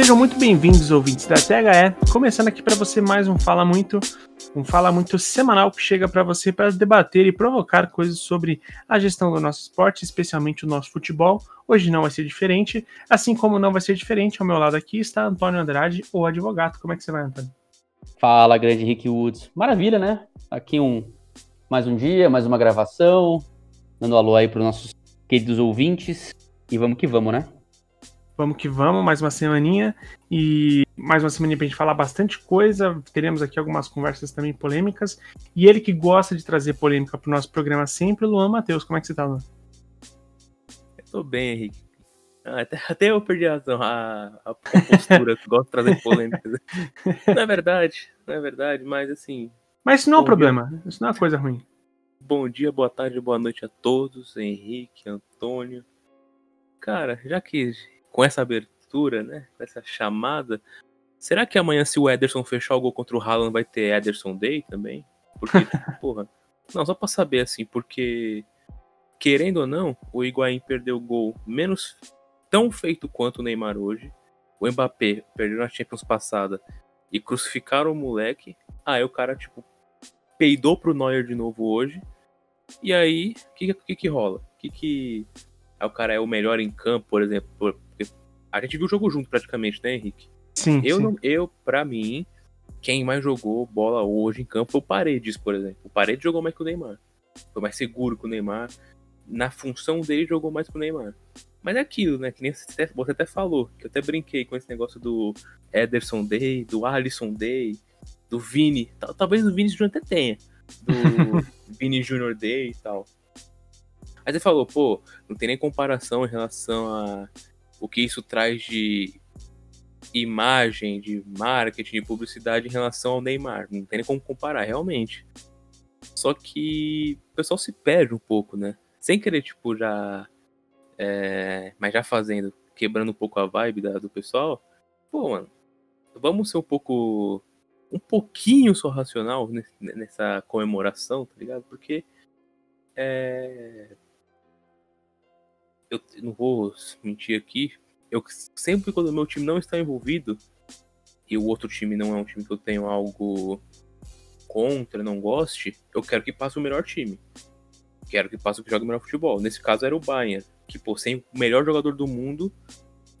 Sejam muito bem-vindos, ouvintes da THE. Começando aqui para você mais um Fala Muito, um Fala Muito semanal que chega para você para debater e provocar coisas sobre a gestão do nosso esporte, especialmente o nosso futebol. Hoje não vai ser diferente, assim como não vai ser diferente, ao meu lado aqui está Antônio Andrade, o advogado. Como é que você vai, Antônio? Fala, grande Rick Woods. Maravilha, né? Aqui um mais um dia, mais uma gravação. Dando alô aí para os nossos queridos ouvintes. E vamos que vamos, né? Vamos que vamos, mais uma semaninha e mais uma semana pra gente falar bastante coisa. Teremos aqui algumas conversas também polêmicas. E ele que gosta de trazer polêmica pro nosso programa sempre, Luan Matheus. Como é que você tá, Luan? Eu tô bem, Henrique. Ah, até, até, eu perdi a, a, a postura, que gosto de trazer polêmicas. não é verdade, não é verdade, mas assim. Mas isso não é um problema, dia. isso não é coisa ruim. Bom dia, boa tarde, boa noite a todos, Henrique, Antônio. Cara, já que com essa abertura, né? Com essa chamada. Será que amanhã, se o Ederson fechar o gol contra o Haaland, vai ter Ederson Day também? Porque, porra. Não, só pra saber assim, porque. Querendo ou não, o Higuaín perdeu o gol menos tão feito quanto o Neymar hoje. O Mbappé perdeu na Champions passada e crucificaram o moleque. Aí o cara, tipo, peidou pro Neuer de novo hoje. E aí, o que, que, que rola? O que, que. Aí o cara é o melhor em campo, por exemplo, a gente viu o jogo junto praticamente, né, Henrique? Sim. Eu, sim. Não, eu para mim, quem mais jogou bola hoje em campo foi o Paredes, por exemplo. O Paredes jogou mais que o Neymar. Foi mais seguro que o Neymar. Na função dele, jogou mais que o Neymar. Mas é aquilo, né? Que nem você até, falou, que eu até brinquei com esse negócio do Ederson Day, do Alisson Day, do Vini. Talvez o Vini Júnior até tenha. Do Vini Júnior Day e tal. Aí você falou, pô, não tem nem comparação em relação a o que isso traz de imagem, de marketing, de publicidade em relação ao Neymar. Não tem nem como comparar, realmente. Só que o pessoal se perde um pouco, né? Sem querer, tipo, já. É, mas já fazendo, quebrando um pouco a vibe da, do pessoal. Pô, mano, vamos ser um pouco. Um pouquinho só racional nessa comemoração, tá ligado? Porque. É, eu não vou mentir aqui, eu sempre quando o meu time não está envolvido e o outro time não é um time que eu tenho algo contra, não goste, eu quero que passe o melhor time. Quero que passe o que jogue o melhor futebol. Nesse caso era o Bayern, que por sem o melhor jogador do mundo,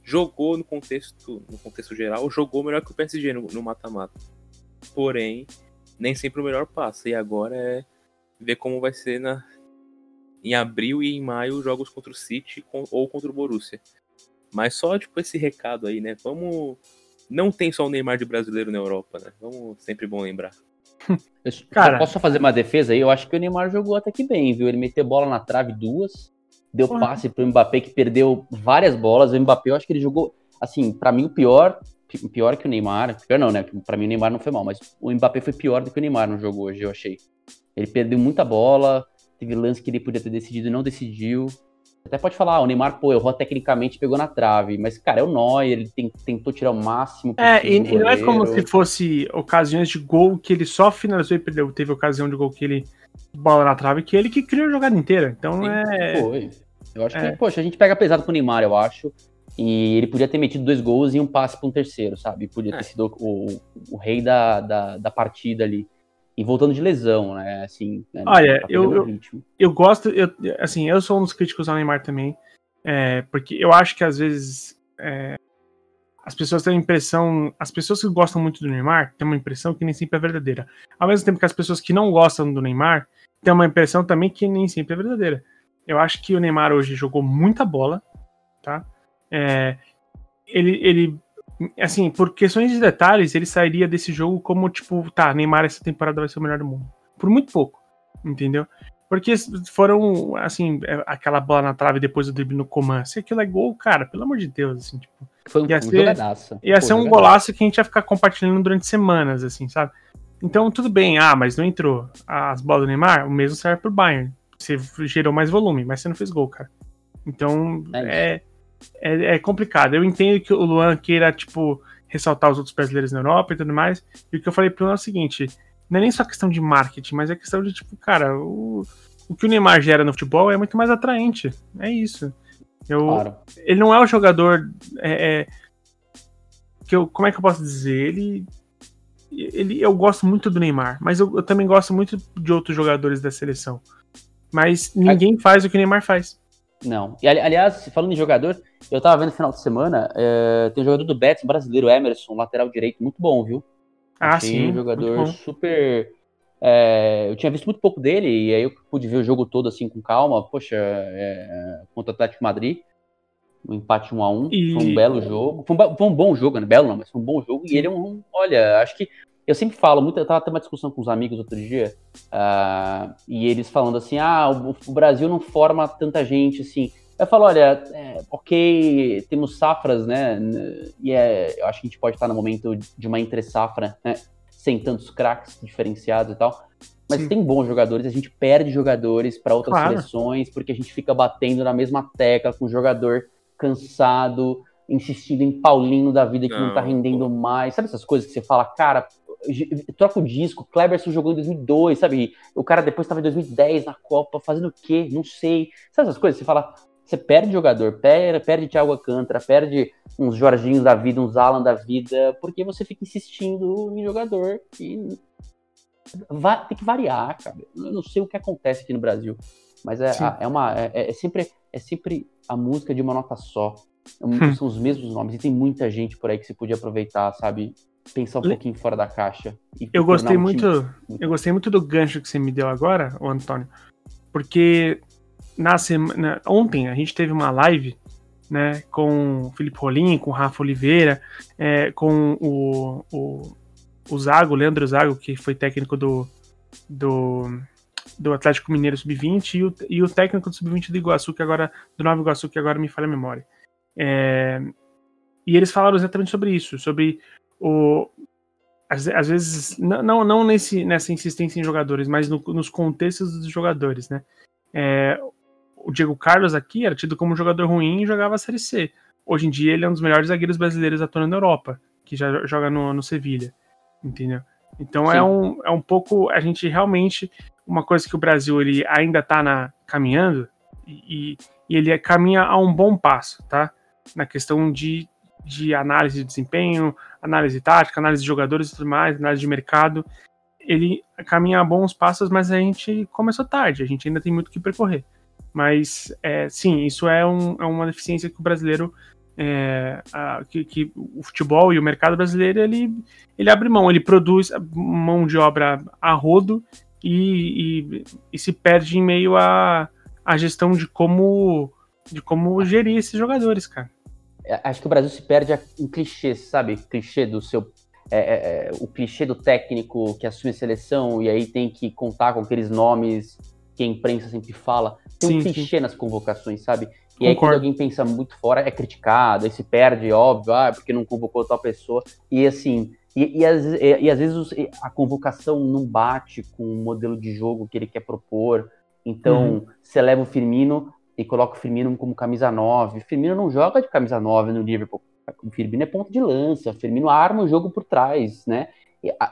jogou no contexto, no contexto geral, jogou melhor que o PSG no mata-mata. Porém, nem sempre o melhor passa. E agora é ver como vai ser na, em abril e em maio jogos contra o City ou contra o Borussia. Mas só tipo esse recado aí, né? Vamos não tem só o Neymar de brasileiro na Europa, né? Vamos sempre bom lembrar. Eu Cara, posso só fazer uma defesa aí? Eu acho que o Neymar jogou até que bem, viu? Ele meteu bola na trave duas, deu Porra. passe pro Mbappé que perdeu várias bolas. O Mbappé, eu acho que ele jogou, assim, para mim o pior, pior que o Neymar. Pior não, né? Para mim o Neymar não foi mal, mas o Mbappé foi pior do que o Neymar no jogo hoje, eu achei. Ele perdeu muita bola, Teve lance que ele podia ter decidido e não decidiu. Até pode falar, ah, o Neymar, pô, errou tecnicamente pegou na trave. Mas, cara, é o Neuer, ele tem, tentou tirar o máximo. É, e, e, não é como se fosse ocasiões de gol que ele só finalizou e perdeu. Teve ocasião de gol que ele bola na trave, que ele que criou a jogada inteira. Então Sim, é. Foi. Eu acho é. que, poxa, a gente pega pesado com o Neymar, eu acho. E ele podia ter metido dois gols e um passe para um terceiro, sabe? Podia é. ter sido o, o, o rei da, da, da partida ali e voltando de lesão, né? Assim, né, Olha, eu, eu, eu, gosto, eu, assim, eu sou um dos críticos ao Neymar também, é, porque eu acho que às vezes é, as pessoas têm a impressão, as pessoas que gostam muito do Neymar têm uma impressão que nem sempre é verdadeira. Ao mesmo tempo que as pessoas que não gostam do Neymar têm uma impressão também que nem sempre é verdadeira. Eu acho que o Neymar hoje jogou muita bola, tá? É, ele, ele assim, por questões de detalhes, ele sairia desse jogo como, tipo, tá, Neymar essa temporada vai ser o melhor do mundo. Por muito pouco, entendeu? Porque foram, assim, é, aquela bola na trave depois do drible no Coman. Se aquilo é gol, cara, pelo amor de Deus, assim, tipo. Foi um, ia ser, jogadaço. Ia Pô, ser um golaço que a gente ia ficar compartilhando durante semanas, assim, sabe? Então, tudo bem, ah, mas não entrou. As bolas do Neymar, o mesmo serve pro Bayern. Você gerou mais volume, mas você não fez gol, cara. Então, é, é é, é, complicado. Eu entendo que o Luan queira, tipo, ressaltar os outros brasileiros na Europa e tudo mais. E o que eu falei pro Luan é o seguinte: não é nem só questão de marketing, mas é questão de, tipo, cara, o, o que o Neymar gera no futebol é muito mais atraente. É isso. Eu, claro. Ele não é o jogador. É, é, que eu, como é que eu posso dizer? Ele, ele eu gosto muito do Neymar, mas eu, eu também gosto muito de outros jogadores da seleção. Mas ninguém faz o que o Neymar faz. Não. E aliás, falando em jogador, eu tava vendo no final de semana, é, tem um jogador do Betis brasileiro, Emerson, lateral direito, muito bom, viu? Ah, Achei sim. Um jogador super. É, eu tinha visto muito pouco dele, e aí eu pude ver o jogo todo assim com calma. Poxa, é, contra o Atlético Madrid um empate 1 a 1 e... Foi um belo jogo. Foi um, foi um, bom jogo, né? Belo não, mas foi um bom jogo. Sim. E ele é um. Olha, acho que. Eu sempre falo, muito, eu tava tendo uma discussão com os amigos outro dia, uh, e eles falando assim: ah, o, o, Brasil não forma tanta gente assim. Eu falo, olha, é, ok, temos safras, né? E é, eu acho que a gente pode estar no momento de uma entre-safra, né? Sem tantos craques diferenciados e tal. Mas Sim. tem bons jogadores, a gente perde jogadores para outras claro. seleções, porque a gente fica batendo na mesma tecla com o jogador cansado, insistindo em Paulinho da vida que não, não tá rendendo pô. mais. Sabe essas coisas que você fala, cara, troca o disco, Kleberson jogou em 2002, sabe? O cara depois estava em 2010 na Copa, fazendo o quê? Não sei. Sabe essas coisas? Você fala, você perde jogador, perde, perde Thiago Alcântara, perde uns Jorginhos da vida, uns Alan da vida, porque você fica insistindo em jogador que vai, tem que variar, cara. Eu não sei o que acontece aqui no Brasil, mas é, é uma é, é, sempre é sempre a música de uma nota só. É hum. São os mesmos nomes. E tem muita gente por aí que se podia aproveitar, sabe? Pensar um Le... pouquinho fora da caixa. eu gostei um muito, muito. Eu gostei muito do gancho que você me deu agora, o Antônio. Porque na semana. Ontem a gente teve uma live né, com o Felipe Rolim, com o Rafa Oliveira, é, com o, o, o Zago, Leandro Zago, que foi técnico do, do do Atlético Mineiro Sub-20 e o, e o técnico do Sub-20 do Iguaçu, que agora, do Nova Iguaçu, que agora me falha a memória. É, e eles falaram exatamente sobre isso, sobre o. Às, às vezes, não, não nesse, nessa insistência em jogadores, mas no, nos contextos dos jogadores, né? É, o Diego Carlos aqui era tido como um jogador ruim e jogava a Série C. Hoje em dia ele é um dos melhores zagueiros brasileiros atuando na Europa, que já joga no, no Sevilha, entendeu? Então é um, é um pouco. A gente realmente uma coisa que o Brasil ele ainda está caminhando e, e, ele caminha a um bom passo, tá? Na questão de, de análise de desempenho, análise tática, análise de jogadores e tudo mais, análise de mercado. Ele caminha a bons passos, mas a gente começou tarde, a gente ainda tem muito que percorrer. Mas, é, sim, isso é, um, é uma deficiência que o brasileiro é, a, que, que, o futebol e o mercado brasileiro ele, ele abre mão, ele produz mão de obra a rodo e, e, e se perde em meio à a, a gestão de como de como gerir esses jogadores, cara. É, acho que o Brasil se perde em clichês, sabe? Clichê do seu. É, é, é, o clichê do técnico que assume a seleção e aí tem que contar com aqueles nomes que a imprensa sempre fala. Tem sim, um clichê sim. nas convocações, sabe? E Concordo. aí quando alguém pensa muito fora, é criticado, aí se perde, óbvio, ah, porque não convocou tal pessoa. E assim, e, e, às, e, e às vezes a convocação não bate com o modelo de jogo que ele quer propor. Então, uhum. você leva o Firmino e coloca o Firmino como camisa 9. O Firmino não joga de camisa 9 no Liverpool. O Firmino é ponto de lança. O Firmino arma o jogo por trás, né?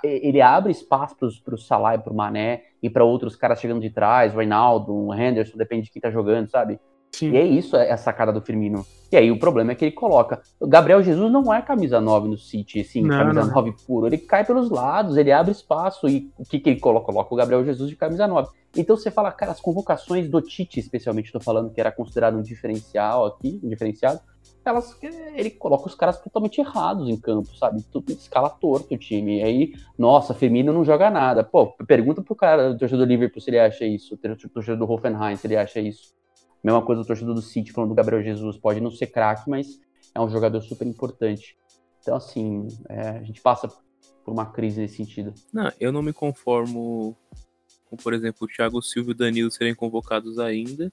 Ele abre espaço para o Salah e para o Mané e para outros caras chegando de trás, o Reinaldo, o Henderson, depende de quem tá jogando, sabe? Sim. E é isso, é a sacada do Firmino. E aí o problema é que ele coloca. O Gabriel Jesus não é camisa 9 no City, assim, não, camisa não. 9 puro. Ele cai pelos lados, ele abre espaço. E o que, que ele coloca? Coloca o Gabriel Jesus de camisa 9. Então você fala, cara, as convocações do Tite, especialmente, estou falando que era considerado um diferencial aqui, um diferenciado, elas, ele coloca os caras totalmente errados em campo, sabe? Tudo escala torto o time. E aí, nossa, Firmino não joga nada. Pô, pergunta pro cara do torcedor do Liverpool se ele acha isso, o torcedor do Hoffenheim se ele acha isso. Mesma coisa do torcedor do City falando do Gabriel Jesus. Pode não ser craque, mas é um jogador super importante. Então, assim, é, a gente passa por uma crise nesse sentido. Não, eu não me conformo com, por exemplo, o Thiago Silva e o Danilo serem convocados ainda.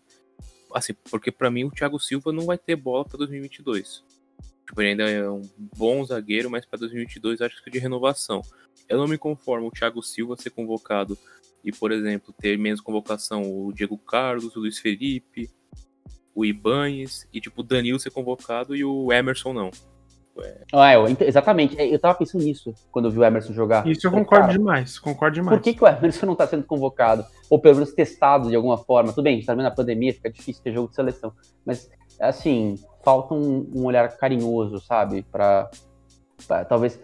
Assim, porque para mim o Thiago Silva não vai ter bola para 2022. Tipo, ele ainda é um bom zagueiro, mas para 2022 acho que é de renovação. Eu não me conformo o Thiago Silva ser convocado e, por exemplo, ter menos convocação o Diego Carlos, o Luiz Felipe, o Ibanes e, tipo, o Danilo ser convocado e o Emerson não. É... Ah, é, exatamente. É, eu tava pensando nisso quando eu vi o Emerson jogar. Isso eu concordo cara, demais, concordo demais. Por que, que o Emerson não tá sendo convocado? Ou pelo menos testado de alguma forma? Tudo bem, tá vendo a pandemia, fica difícil ter jogo de seleção. Mas, assim, falta um, um olhar carinhoso, sabe? Pra, talvez,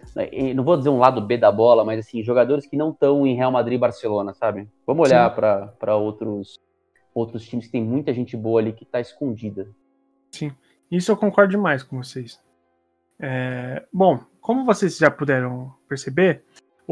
não vou dizer um lado B da bola, mas assim, jogadores que não estão em Real Madrid e Barcelona, sabe? Vamos olhar para outros outros times que tem muita gente boa ali que está escondida. Sim, isso eu concordo demais com vocês. É, bom, como vocês já puderam perceber,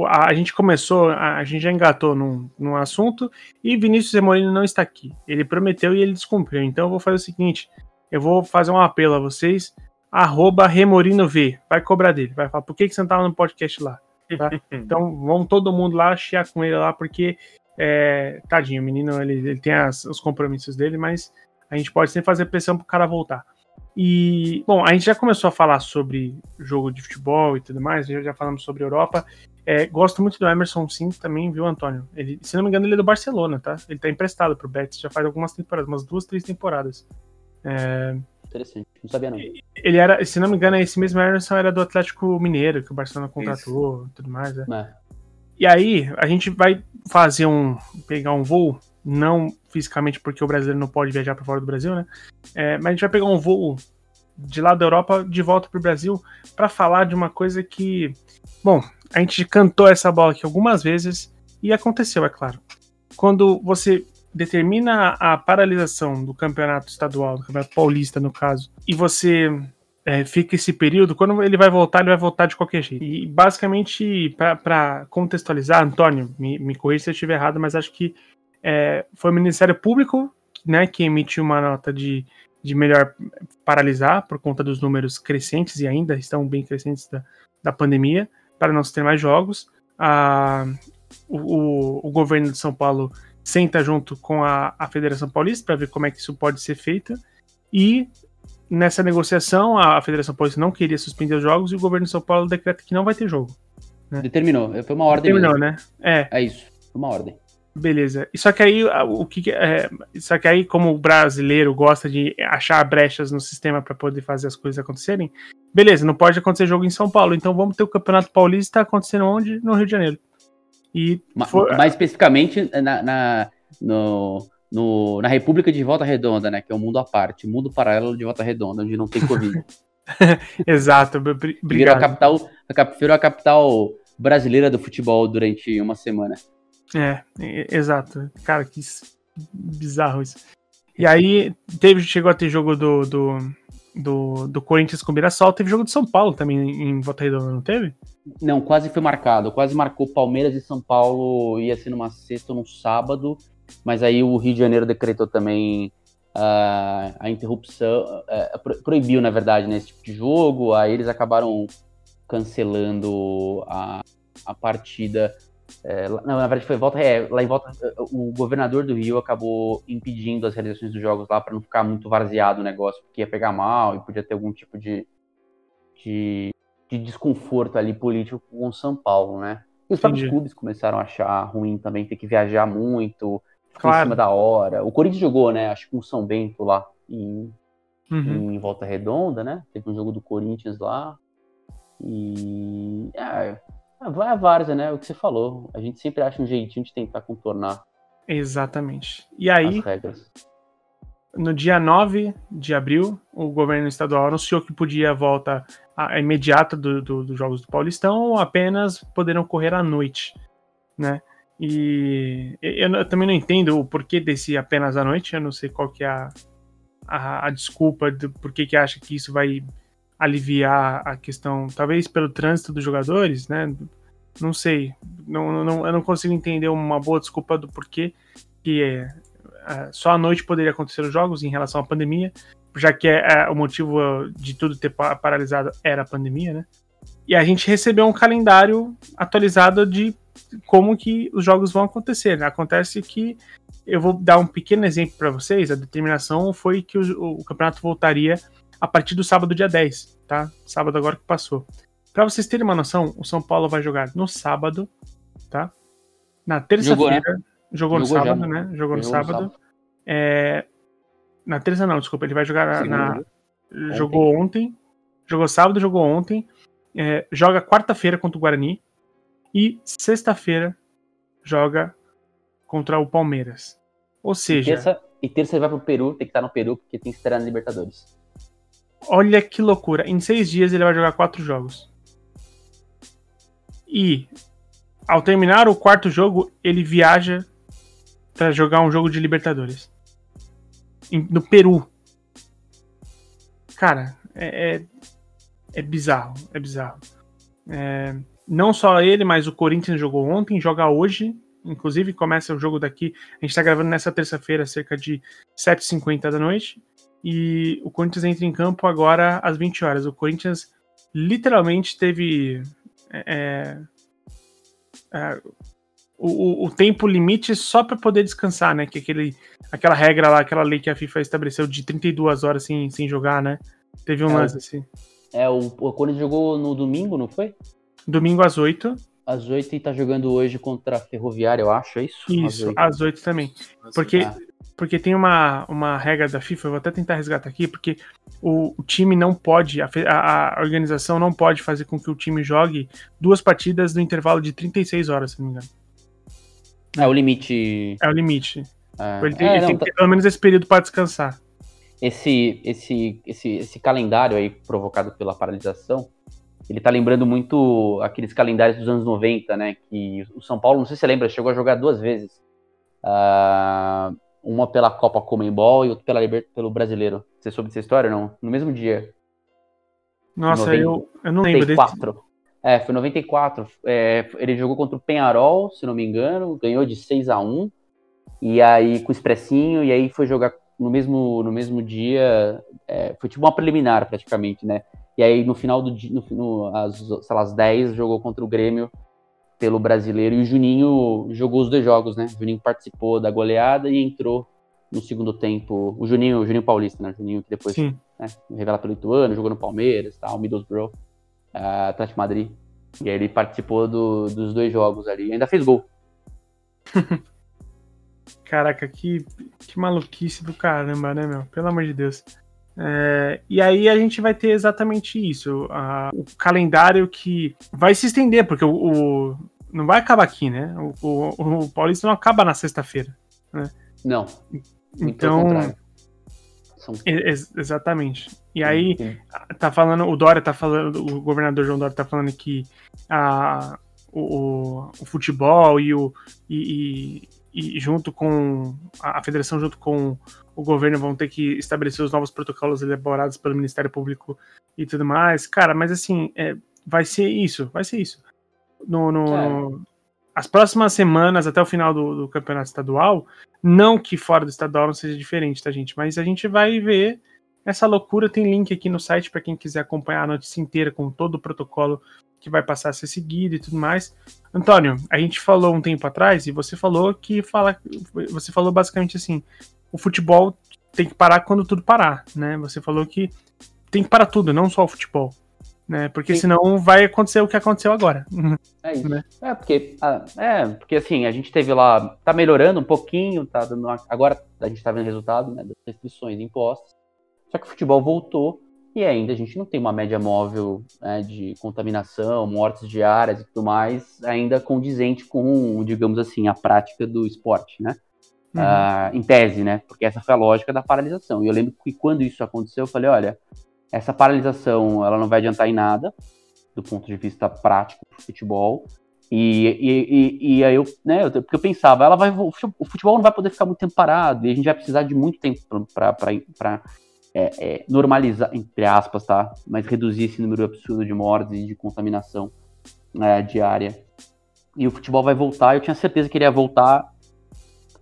a, gente começou, a, gente já engatou num, num assunto e Vinícius Zemolino não está aqui. Ele prometeu e ele descumpriu. Então eu vou fazer o seguinte: eu vou fazer um apelo a vocês, arroba RemorinoV. Vai cobrar dele, vai falar, por que, que você não estava no podcast lá? Tá? então vamos todo mundo lá chiar com ele lá, porque é, tadinho, o menino ele, ele tem as, os compromissos dele, mas a gente pode sempre fazer pressão pro cara voltar. E, bom, a gente já começou a falar sobre jogo de futebol e tudo mais, já, já falamos sobre Europa. É, gosto muito do Emerson, sim, também, viu, Antônio? Ele, se não me engano, ele é do Barcelona, tá? Ele tá emprestado pro Betis já faz algumas temporadas, umas duas, três temporadas. É... Interessante, não sabia não. Ele era, se não me engano, esse mesmo Emerson era do Atlético Mineiro, que o Barcelona contratou e tudo mais. É. É. E aí, a gente vai fazer um. pegar um voo, não fisicamente porque o brasileiro não pode viajar para fora do Brasil, né? É, mas a gente vai pegar um voo de lá da Europa de volta para o Brasil para falar de uma coisa que. Bom, a gente cantou essa bola aqui algumas vezes e aconteceu, é claro. Quando você determina a paralisação do campeonato estadual, do campeonato paulista, no caso, e você é, fica esse período, quando ele vai voltar, ele vai voltar de qualquer jeito. E basicamente, para contextualizar, Antônio, me, me corrija se eu estiver errado, mas acho que é, foi o Ministério Público né, que emitiu uma nota de, de melhor paralisar por conta dos números crescentes e ainda estão bem crescentes da, da pandemia, para não se ter mais jogos. A, o, o, governo de São Paulo senta junto com a, a Federação Paulista para ver como é que isso pode ser feito e nessa negociação, a Federação Paulista não queria suspender os jogos e o governo de São Paulo decreta que não vai ter jogo. Né? Determinou, foi uma ordem. Determinou, mesmo. né? É. É isso, foi uma ordem. Beleza. Só que aí o que é, só que aí como o brasileiro gosta de achar brechas no sistema para poder fazer as coisas acontecerem, beleza, não pode acontecer jogo em São Paulo, então vamos ter o Campeonato Paulista acontecendo onde? No Rio de Janeiro. E mais especificamente na, na no no, na República de Volta Redonda, né? Que é um mundo à parte, mundo paralelo de Volta Redonda, onde não tem Covid. Exato, obrigado. Virou a capital, a, virou a capital brasileira do futebol durante uma semana. É, exato. Cara, que bizarro isso. E aí, teve, chegou a ter jogo do, do, do, do Corinthians com o Mirassol, teve jogo de São Paulo também em Volta Redonda, não teve? Não, quase foi marcado. Quase marcou Palmeiras e São Paulo, ia ser numa sexta ou num sábado mas aí o Rio de Janeiro decretou também uh, a interrupção, uh, proibiu, na verdade, né, esse tipo de jogo, aí eles acabaram cancelando a, a partida. É, não, na verdade foi volta, é, lá em volta, o governador do Rio acabou impedindo as realizações dos jogos lá para não ficar muito varzeado o negócio, porque ia pegar mal e podia ter algum tipo de, de, de desconforto ali político com São Paulo, né? E os próprios clubes começaram a achar ruim também ter que viajar muito, claro. em cima da hora. O Corinthians jogou, né? Acho que com São Bento lá em, uhum. em Volta Redonda, né? Teve um jogo do Corinthians lá. E. É, vai a várzea, né? O que você falou. A gente sempre acha um jeitinho de tentar contornar. Exatamente. E aí, no dia 9 de abril, o governo estadual anunciou que podia a volta imediata dos do, do Jogos do Paulistão ou apenas poderão ocorrer à noite, né? E eu, também não entendo o porquê desse apenas à noite, eu não sei qual que é a, a, a desculpa do porquê que acha que isso vai aliviar a questão, talvez pelo trânsito dos jogadores, né? Não sei, não, não, eu não consigo entender uma boa desculpa do porquê que é, é, só à noite poderia acontecer os jogos em relação à pandemia, já que é, é, o motivo de tudo ter paralisado era a pandemia, né? E a gente recebeu um calendário atualizado de como que os jogos vão acontecer. Né? Acontece que eu vou dar um pequeno exemplo para vocês. A determinação foi que o, o, campeonato voltaria a partir do sábado, dia 10, tá? Sábado agora que passou. Para vocês terem uma noção, o São Paulo vai jogar no sábado, tá? Na terça-feira. Jogou, né? jogou, no sábado, já, né? Jogou, jogou no sábado. sábado. É... Na terça não, desculpa. Ele vai jogar na. Jogou ontem. Jogou sábado, jogou ontem. É... Joga quarta-feira contra o Guarani. E sexta-feira joga contra o Palmeiras. Ou seja. E terça, e terça ele vai pro Peru, tem que estar no Peru, porque tem que esperar na Libertadores. Olha que loucura. Em seis dias ele vai jogar quatro jogos. E ao terminar o quarto jogo, ele viaja para jogar um jogo de Libertadores. No Peru. Cara, é, é, é bizarro. É bizarro. É, não só ele, mas o Corinthians jogou ontem, joga hoje. Inclusive, começa o jogo daqui. A gente tá gravando nessa terça-feira, cerca de 7h50 da noite. E o Corinthians entra em campo agora às 20 horas. O Corinthians literalmente teve. É, é, o, o, tempo limite só para poder descansar, né? Que aquele, aquela regra lá, aquela lei que a FIFA estabeleceu de 32 horas sem, sem jogar, né? Teve um é, lance assim. É, o, o Corinthians jogou no domingo, não foi? Domingo às 8. Às 8 e tá jogando hoje contra a Ferroviária, eu acho, é isso? Isso, às 8, às 8 também. Porque, ah. Porque tem uma, uma regra da FIFA, eu vou até tentar resgatar aqui, porque o, o time não pode, a, a, organização não pode fazer com que o time jogue duas partidas no intervalo de 36 horas, se não me engano. É o limite. É o limite. É. Ele, tem, é, ele não, tem que ter pelo menos esse período para descansar. Esse, esse, esse, esse calendário aí provocado pela paralisação, ele tá lembrando muito aqueles calendários dos anos 90, né? Que o São Paulo, não sei se você lembra, chegou a jogar duas vezes. Uh, uma pela Copa Comembol e outra pela Liber pelo Brasileiro. Você soube dessa história não? No mesmo dia. Nossa, 90, eu, eu não lembro 94. Desse... É, foi 94. É, ele jogou contra o Penharol, se não me engano, ganhou de 6 a 1 E aí, com o Expressinho, e aí foi jogar no mesmo, no mesmo dia. É, foi tipo uma preliminar, praticamente, né? E aí, no final do dia, no, no, às, sei lá, às 10, jogou contra o Grêmio pelo brasileiro. E o Juninho jogou os dois jogos, né? O Juninho participou da goleada e entrou no segundo tempo. O Juninho, o Juninho Paulista, né? O Juninho que depois né, revelado pelo Ituano, jogou no Palmeiras, tal, Middlesbrough uh, Atlético Madrid. E aí ele participou do, dos dois jogos ali. E ainda fez gol. Caraca, que, que maluquice do caramba, né, meu? Pelo amor de Deus. É, e aí a gente vai ter exatamente isso. A, o calendário que vai se estender, porque o, o não vai acabar aqui, né? O, o, o Paulista não acaba na sexta-feira. Né? Não. Então. São... Ex exatamente. E aí, Sim. tá falando, o Dória tá falando, o governador João Dória tá falando que a, o, o futebol e o. E, e, e, junto com a federação, junto com o governo, vão ter que estabelecer os novos protocolos elaborados pelo Ministério Público e tudo mais. Cara, mas assim, é, vai ser isso, vai ser isso. No, no, é. no, as próximas semanas, até o final do, do, campeonato estadual, não que fora do estadual não seja diferente, tá, gente? Mas a gente vai ver essa loucura. Tem link aqui no site para quem quiser acompanhar a notícia inteira com todo o protocolo que vai passar a ser seguido e tudo mais. Antônio, a gente falou um tempo atrás e você falou que fala, você falou basicamente assim, o futebol tem que parar quando tudo parar, né? Você falou que tem que parar tudo, não só o futebol né? Porque Sim. senão vai acontecer o que aconteceu agora. É isso. Né? É, porque, ah, é, porque assim, a gente teve lá, tá melhorando um pouquinho, tá dando uma, agora a gente tá vendo resultado, né, das restrições impostas. Só que o futebol voltou e ainda a gente não tem uma média móvel né, de contaminação, mortes diárias e tudo mais, ainda condizente com, digamos assim, a prática do esporte, né? Uhum. Uh, em tese, né? Porque essa foi a lógica da paralisação. E eu lembro que quando isso aconteceu, eu falei, olha, essa paralisação ela não vai adiantar em nada do ponto de vista prático do futebol. E, e, e, e aí eu, né, porque eu pensava, ela vai, o futebol não vai poder ficar muito tempo parado e a gente vai precisar de muito tempo para é, é, normalizar, entre aspas, tá? Mas reduzir esse número absurdo de mortes e de contaminação né, diária. E o futebol vai voltar, eu tinha certeza que ele ia voltar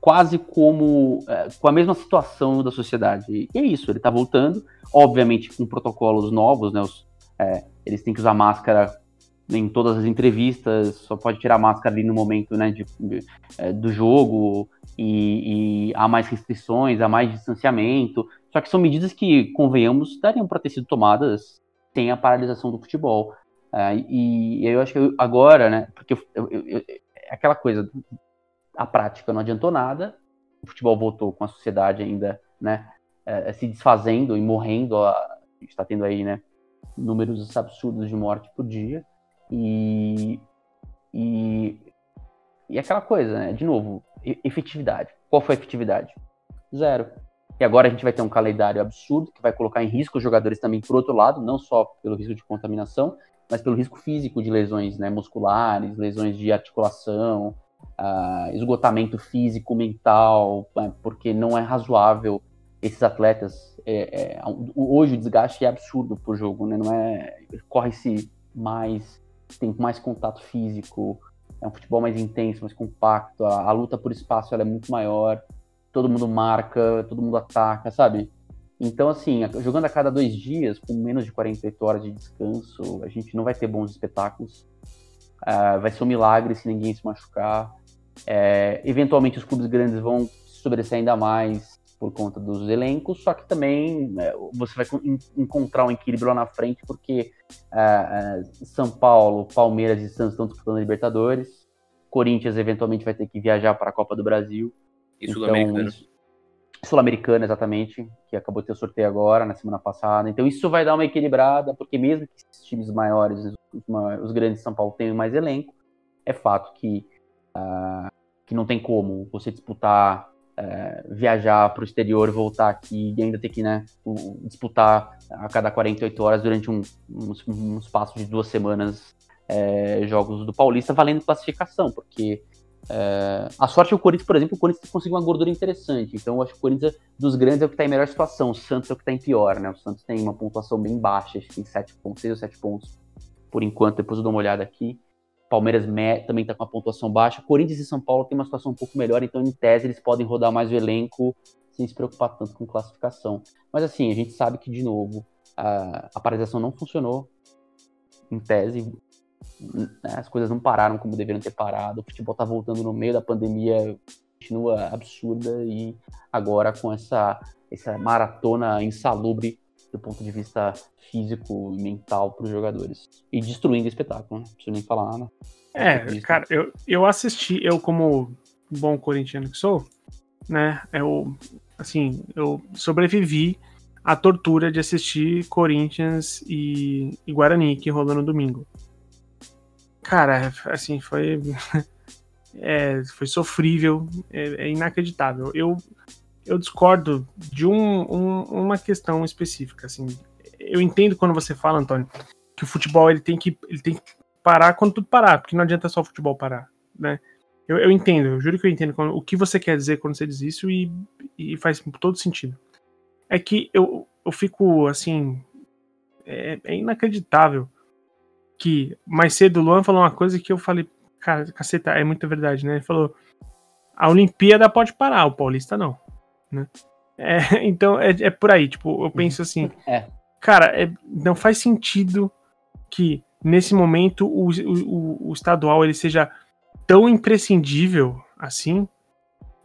quase como é, com a mesma situação da sociedade. E é isso, ele está voltando, obviamente com protocolos novos, né? Os, é, eles têm que usar máscara em todas as entrevistas, só pode tirar máscara ali no momento né, de, de é, do jogo, e, e, há mais restrições, há mais distanciamento. Só que são medidas que, convenhamos, dariam para ter sido tomadas sem a paralisação do futebol. É, e, e, eu acho que agora, né, porque eu, eu, eu, é aquela coisa, a prática não adiantou nada, o futebol voltou com a sociedade ainda, né, é, se desfazendo e morrendo, a, está tendo aí, né, números absurdos de morte por dia, e, e, e aquela coisa, né, de novo, efetividade. Qual foi a efetividade? Zero. E agora a gente vai ter um calendário absurdo que vai colocar em risco os jogadores também por outro lado, não só pelo risco de contaminação, mas pelo risco físico de lesões né, musculares, lesões de articulação, uh, esgotamento físico, mental, né, porque não é razoável esses atletas. É, é, hoje o desgaste é absurdo por jogo, né? Não é corre-se mais, tem mais contato físico, é um futebol mais intenso, mais compacto. A, a luta por espaço é muito maior. Todo mundo marca, todo mundo ataca, sabe? Então, assim, jogando a cada dois dias, com menos de 48 horas de descanso, a gente não vai ter bons espetáculos. Uh, vai ser um milagre se ninguém se machucar. É, eventualmente, os clubes grandes vão se sobressair ainda mais por conta dos elencos, só que também é, você vai encontrar um equilíbrio lá na frente, porque uh, uh, São Paulo, Palmeiras e Santos estão disputando a Libertadores. Corinthians eventualmente vai ter que viajar para a Copa do Brasil. E então, Sul-Americana. Sul-Americana, exatamente, que acabou de ter o sorteio agora, na semana passada. Então isso vai dar uma equilibrada, porque mesmo que esses times maiores, os, os grandes de São Paulo tenham mais elenco, é fato que, uh, que não tem como você disputar, uh, viajar para o exterior, voltar aqui e ainda ter que né, disputar a cada 48 horas durante um, um, um espaço de duas semanas uh, jogos do Paulista valendo classificação, porque é, a sorte é o Corinthians, por exemplo, o Corinthians conseguiu uma gordura interessante. Então, eu acho que o Corinthians, dos grandes, é o que está em melhor situação. O Santos é o que está em pior, né? O Santos tem uma pontuação bem baixa, acho que tem 7 pontos, 6 ou 7 pontos por enquanto. Depois eu dou uma olhada aqui. Palmeiras também está com uma pontuação baixa. Corinthians e São Paulo tem uma situação um pouco melhor, então, em tese, eles podem rodar mais o elenco sem se preocupar tanto com classificação. Mas, assim, a gente sabe que, de novo, a, a paralisação não funcionou. Em tese, né, as coisas não pararam como deveriam ter parado, o futebol tá voltando no meio da pandemia, continua absurda e agora com essa, essa maratona insalubre do ponto de vista físico e mental para os jogadores. E destruindo o espetáculo, né? Não preciso nem falar nada. É, cara, eu, eu assisti, eu como bom corintiano que sou, né, eu, assim, eu sobrevivi à tortura de assistir Corinthians e, e Guarani, que rolou no domingo. Cara, assim, foi. é, foi sofrível, é, é, inacreditável. Eu, eu discordo de um, um, uma questão específica. Assim, eu entendo quando você fala, Antônio, que o futebol ele tem que, ele tem que parar quando tudo parar, porque não adianta só o futebol parar, né? Eu, eu entendo, eu juro que eu entendo quando, o que você quer dizer quando você diz isso e, e faz todo sentido. É que eu, eu fico assim. É, é inacreditável que mais cedo o Luan falou uma coisa que eu falei, cara, caceta, é muita verdade, né? Ele falou: a Olimpíada pode parar, o Paulista não. Né? É, então é, é, por aí, tipo, eu penso assim, é. cara, é, não faz sentido que nesse momento o, o, o estadual ele seja tão imprescindível assim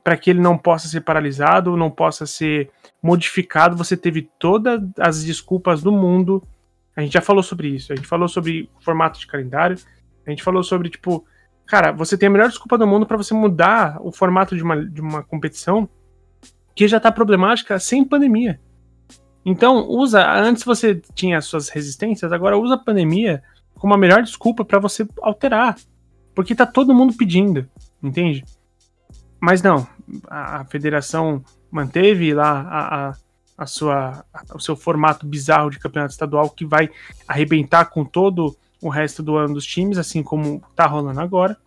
para que ele não possa ser paralisado, não possa ser modificado. Você teve todas as desculpas do mundo a gente já falou sobre isso. A gente falou sobre formato de calendário. A gente falou sobre, tipo, cara, você tem a melhor desculpa do mundo para você mudar o formato de uma, de uma competição que já tá problemática sem pandemia. Então, usa. Antes você tinha suas resistências, agora usa a pandemia como a melhor desculpa para você alterar. Porque tá todo mundo pedindo, entende? Mas não, a, a federação manteve lá a, a a sua, o seu formato bizarro de campeonato estadual que vai arrebentar com todo o resto do ano dos times, assim como tá rolando agora.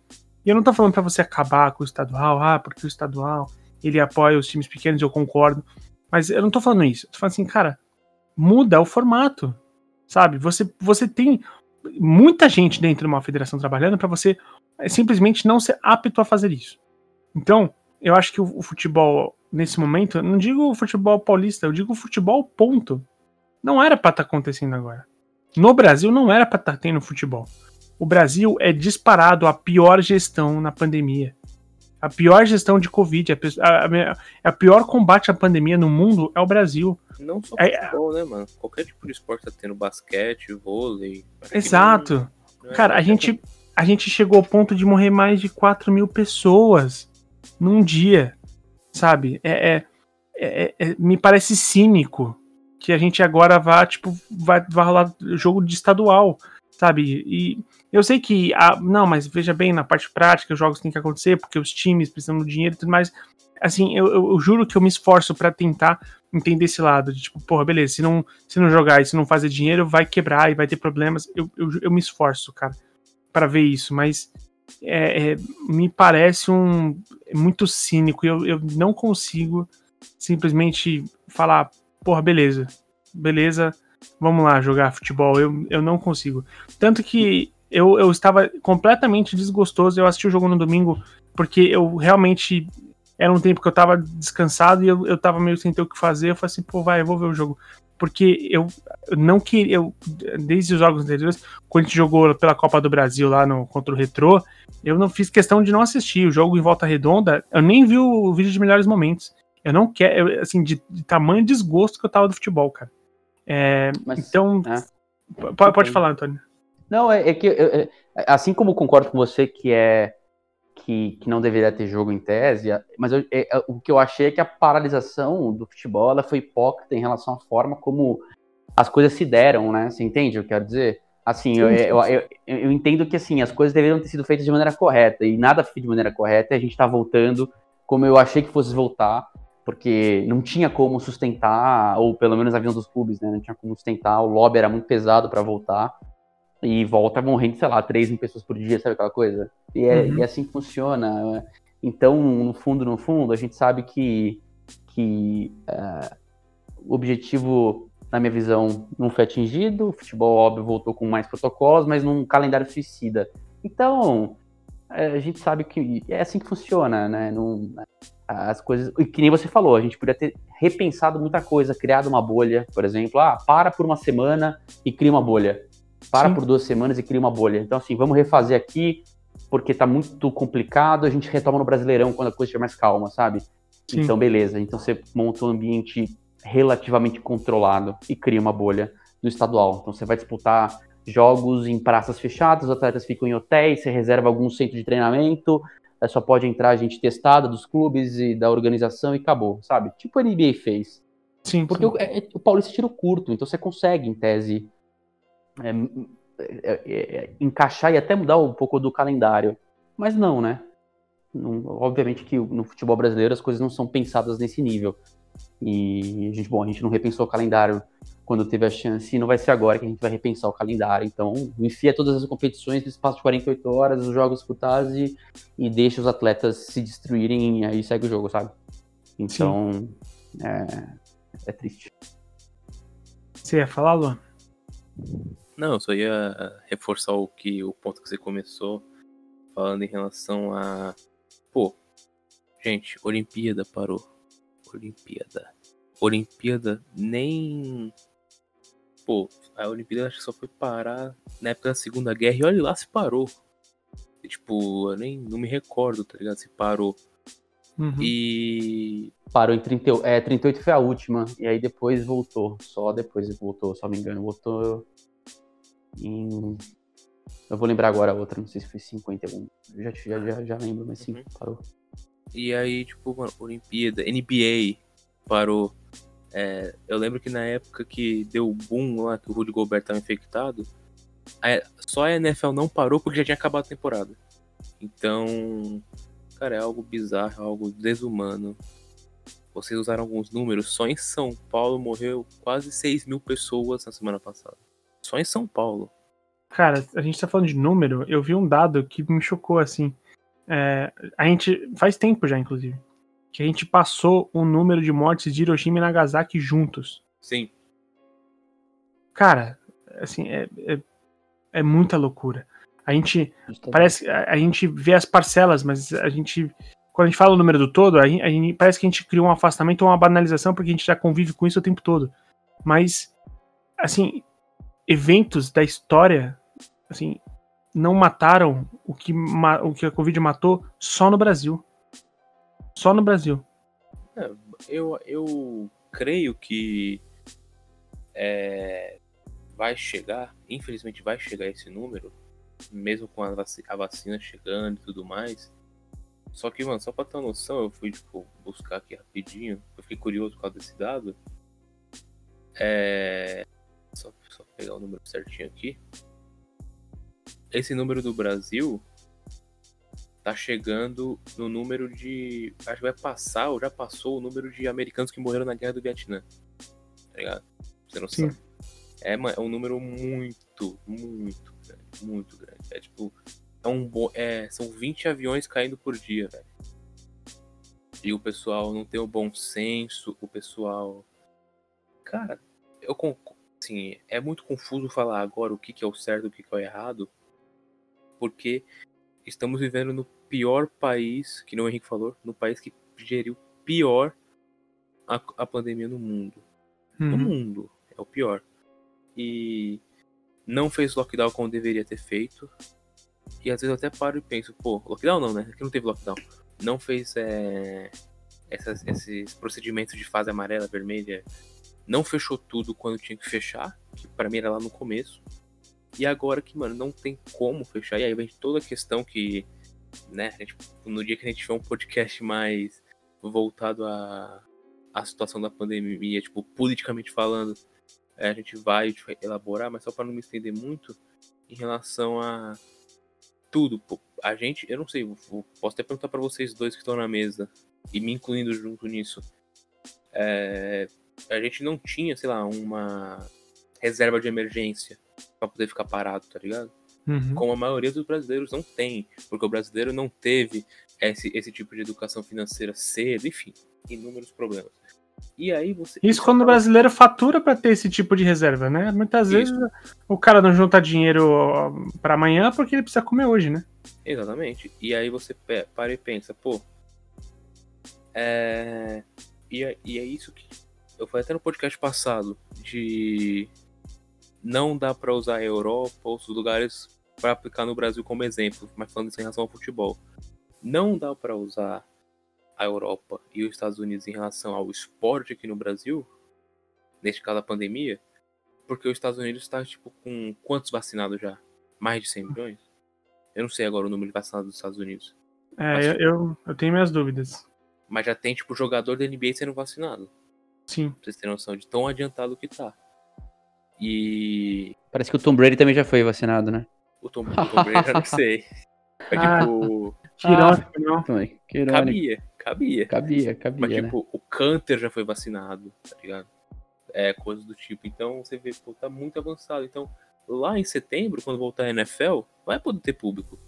E eu não tô falando para você acabar com o estadual, ah, porque o estadual ele apoia os times pequenos, eu concordo. Mas eu não tô falando isso. Eu tô falando assim, cara, muda o formato. Sabe? Você, você tem muita gente dentro de uma federação trabalhando para você simplesmente não ser apto a fazer isso. Então, eu acho que o, o futebol nesse momento, não digo futebol paulista, eu digo futebol ponto. Não era para estar tá acontecendo agora. No Brasil não era para estar tá tendo futebol. O Brasil é disparado a pior gestão na pandemia. A pior gestão de Covid, a, a, a pior combate à pandemia no mundo é o Brasil. Não só é, futebol, é, né, mano? Qualquer tipo de esporte tá tendo basquete, vôlei. Exato. Não, não Cara, a gente, a gente chegou ao ponto de morrer mais de 4 mil pessoas num dia sabe? É, é, é, é, me parece cínico que a gente agora vá, tipo, vai, vai rolar jogo de estadual, sabe? E eu sei que, a, não, mas veja bem, na parte prática, os jogos têm que acontecer porque os times precisam do dinheiro e tudo mais. assim, eu, eu, eu juro que eu me esforço para tentar entender esse lado. De tipo, porra, beleza, se não, se não jogar e se não fazer dinheiro, vai quebrar e vai ter problemas. Eu, eu, eu me esforço, cara, para ver isso, mas é, é, me parece um muito cínico e eu, eu não consigo simplesmente falar, porra, beleza, beleza, vamos lá jogar futebol. Eu, eu não consigo. Tanto que eu, eu estava completamente desgostoso. Eu assisti o jogo no domingo porque eu realmente era um tempo que eu tava descansado e eu, eu tava meio sem ter o que fazer. Eu falei assim, pô, vai, eu vou ver o jogo. Porque eu, eu não queria, eu, desde os jogos anteriores, quando a gente jogou pela Copa do Brasil lá no, contra o Retrô, eu não fiz questão de não assistir o jogo em volta redonda. Eu nem vi o vídeo de melhores momentos. Eu não quero, assim, de, de, tamanho desgosto que eu tava do futebol, cara. É, Mas, então, é, pode, pode falar, Antônio. Não, é, é que, é, assim como concordo com você que é que, que não deveria ter jogo em tese, mas eu, é, é, o que eu achei é que a paralisação do futebol ela foi hipócrita em relação à forma como as coisas se deram, né? Você entende o que eu quero dizer? Assim, sim, sim. Eu, eu, eu, entendo que assim, as coisas deveriam ter sido feitas de maneira correta, e nada foi de maneira correta, e a gente está voltando como eu achei que fosse voltar, porque não tinha como sustentar, ou pelo menos aviões dos clubes, né? Não tinha como sustentar, o lobby era muito pesado para voltar e volta morrendo, sei lá, 3 mil pessoas por dia, sabe aquela coisa? E é, uhum. e é assim que funciona. Então, no fundo, no fundo, a gente sabe que, que uh, o objetivo, na minha visão, não foi atingido. O futebol, óbvio, voltou com mais protocolos, mas num calendário suicida. Então, é, a gente sabe que é assim que funciona, né? Não, as coisas. E que nem você falou, a gente podia ter repensado muita coisa, criado uma bolha, por exemplo. Ah, para por uma semana e cria uma bolha para Sim. por duas semanas e cria uma bolha. Então, assim, vamos refazer aqui, porque tá muito complicado, a gente retoma no Brasileirão quando a coisa estiver mais calma, sabe? Sim. Então, beleza. Então você monta um ambiente relativamente controlado e cria uma bolha no estadual. Então você vai disputar jogos em praças fechadas, os atletas ficam em hotéis, você reserva algum centro de treinamento, só pode entrar gente testada dos clubes e da organização e acabou, sabe? Tipo a NBA fez. Sim. Porque sim. O, é, é, o Paulista tira curto, então você consegue, em tese, é, é, é, é, encaixar e até mudar um pouco do calendário. Mas não, né? Não, obviamente que no futebol brasileiro as coisas não são pensadas nesse nível. E a gente, bom, a gente não repensou o calendário quando teve a chance, e não vai ser agora que a gente vai repensar o calendário. Então, enfia todas as competições no espaço de 48 horas, os jogos disputados e, e deixa os atletas se destruírem e aí segue o jogo, sabe? Então, é, é, triste. Você ia falar, Luan? Não, eu só ia reforçar o que o ponto que você começou falando em relação a pô, gente, Olimpíada parou. Olimpíada. Olimpíada nem pô, a Olimpíada acho que só foi parar na época da Segunda Guerra e olha lá se parou. E, tipo, eu nem não me recordo, tá ligado? Se parou. Uhum. E. Parou em 30, é, 38 foi a última. E aí depois voltou. Só depois voltou, se não me engano. Voltou em. Eu vou lembrar agora a outra, não sei se foi 51. Eu já, já, já, já lembro, mas sim, uhum. parou. E aí, tipo, mano, Olimpíada, NBA parou. É, eu lembro que na época que deu o boom lá, que o Rudy Gobert tava infectado, a, só a NFL não parou porque já tinha acabado a temporada. Então, cara, é algo bizarro, algo desumano. Vocês usaram alguns números, só em São Paulo morreu quase 6 mil pessoas na semana passada. Só em São Paulo. Cara, a gente tá falando de número, eu vi um dado que me chocou assim. É, a gente. Faz tempo já, inclusive. Que a gente passou o número de mortes de Hiroshima e Nagasaki juntos. Sim. Cara, assim, é, é, é muita loucura. A gente. Parece. A, a, gente vê as parcelas, mas a gente. Quando a gente fala o número do todo, a gente, a gente, parece que a gente criou um afastamento ou uma banalização porque a gente já convive com isso o tempo todo. Mas, assim, eventos da história, assim, não mataram o que, o que a Covid matou só no Brasil. Só no Brasil. É, eu, eu creio que é, vai chegar, infelizmente vai chegar esse número, mesmo com a, vac a vacina chegando e tudo mais. Só que, mano, só pra ter uma noção, eu fui, tipo, buscar aqui rapidinho, eu fiquei curioso por causa desse dado. É, só, só pegar o número certinho aqui. Esse número do Brasil tá chegando no número de. Acho que vai passar, ou já passou, o número de americanos que morreram na guerra do Vietnã. Tá ligado? Você não sabe. É, é um número muito, muito grande. Muito grande. É tipo. É um bo... é, são 20 aviões caindo por dia, velho. E o pessoal não tem o bom senso, o pessoal. Cara, eu concordo. Assim, é muito confuso falar agora o que, que é o certo e o que, que é o errado, porque estamos vivendo no pior país, que não o Henrique falou, no país que geriu pior a, a pandemia no mundo. Uhum. No mundo, é o pior. E não fez lockdown como deveria ter feito. E às vezes eu até paro e penso, pô, lockdown não, né? Aqui não teve lockdown. Não fez é, essas, esses procedimentos de fase amarela, vermelha. Não fechou tudo quando tinha que fechar, que para mim era lá no começo. E agora que, mano, não tem como fechar. E aí vem toda a questão que, né, gente, no dia que a gente tiver um podcast mais voltado à, situação da pandemia, tipo, politicamente falando, é, a gente vai elaborar, mas só para não me estender muito, em relação a tudo. A gente, eu não sei, posso até perguntar para vocês dois que estão na mesa, e me incluindo junto nisso. É, a gente não tinha, sei lá, uma reserva de emergência para poder ficar parado, tá ligado? Uhum. Como a maioria dos brasileiros não tem, porque o brasileiro não teve esse, esse tipo de educação financeira cedo, enfim, inúmeros problemas. E aí você. Isso quando o brasileiro fatura para ter esse tipo de reserva, né? Muitas Isso. vezes o cara não junta dinheiro para amanhã porque ele precisa comer hoje, né? Exatamente. E aí você para e pensa, pô. É... E, é, e é isso que. Eu falei até no podcast passado de não dá para usar a Europa ou outros lugares para aplicar no Brasil como exemplo, mas falando isso em relação ao futebol. Não dá para usar a Europa e os Estados Unidos em relação ao esporte aqui no Brasil, neste caso a pandemia, porque os Estados Unidos está tipo com quantos vacinados já? Mais de 100 milhões? Eu não sei agora o número de vacinados dos Estados Unidos. É, mas, eu, eu, eu, tenho minhas dúvidas. Mas já tem tipo jogador da NBA sendo vacinado. Sim. Pra vocês terem noção de tão adiantado que tá. E. Parece que o Tom Brady também já foi vacinado, né? O Tom, o Tom Brady já não sei. É tipo. Que irônico, não. Que irônico. Cabia, cabia. Cabia, cabia. Mas, né? tipo, né? o Canter já foi vacinado, tá ligado? É, coisas do tipo. Então, você vê, pô, tá muito avançado. Então, lá em setembro, quando voltar a NFL, vai poder ter público.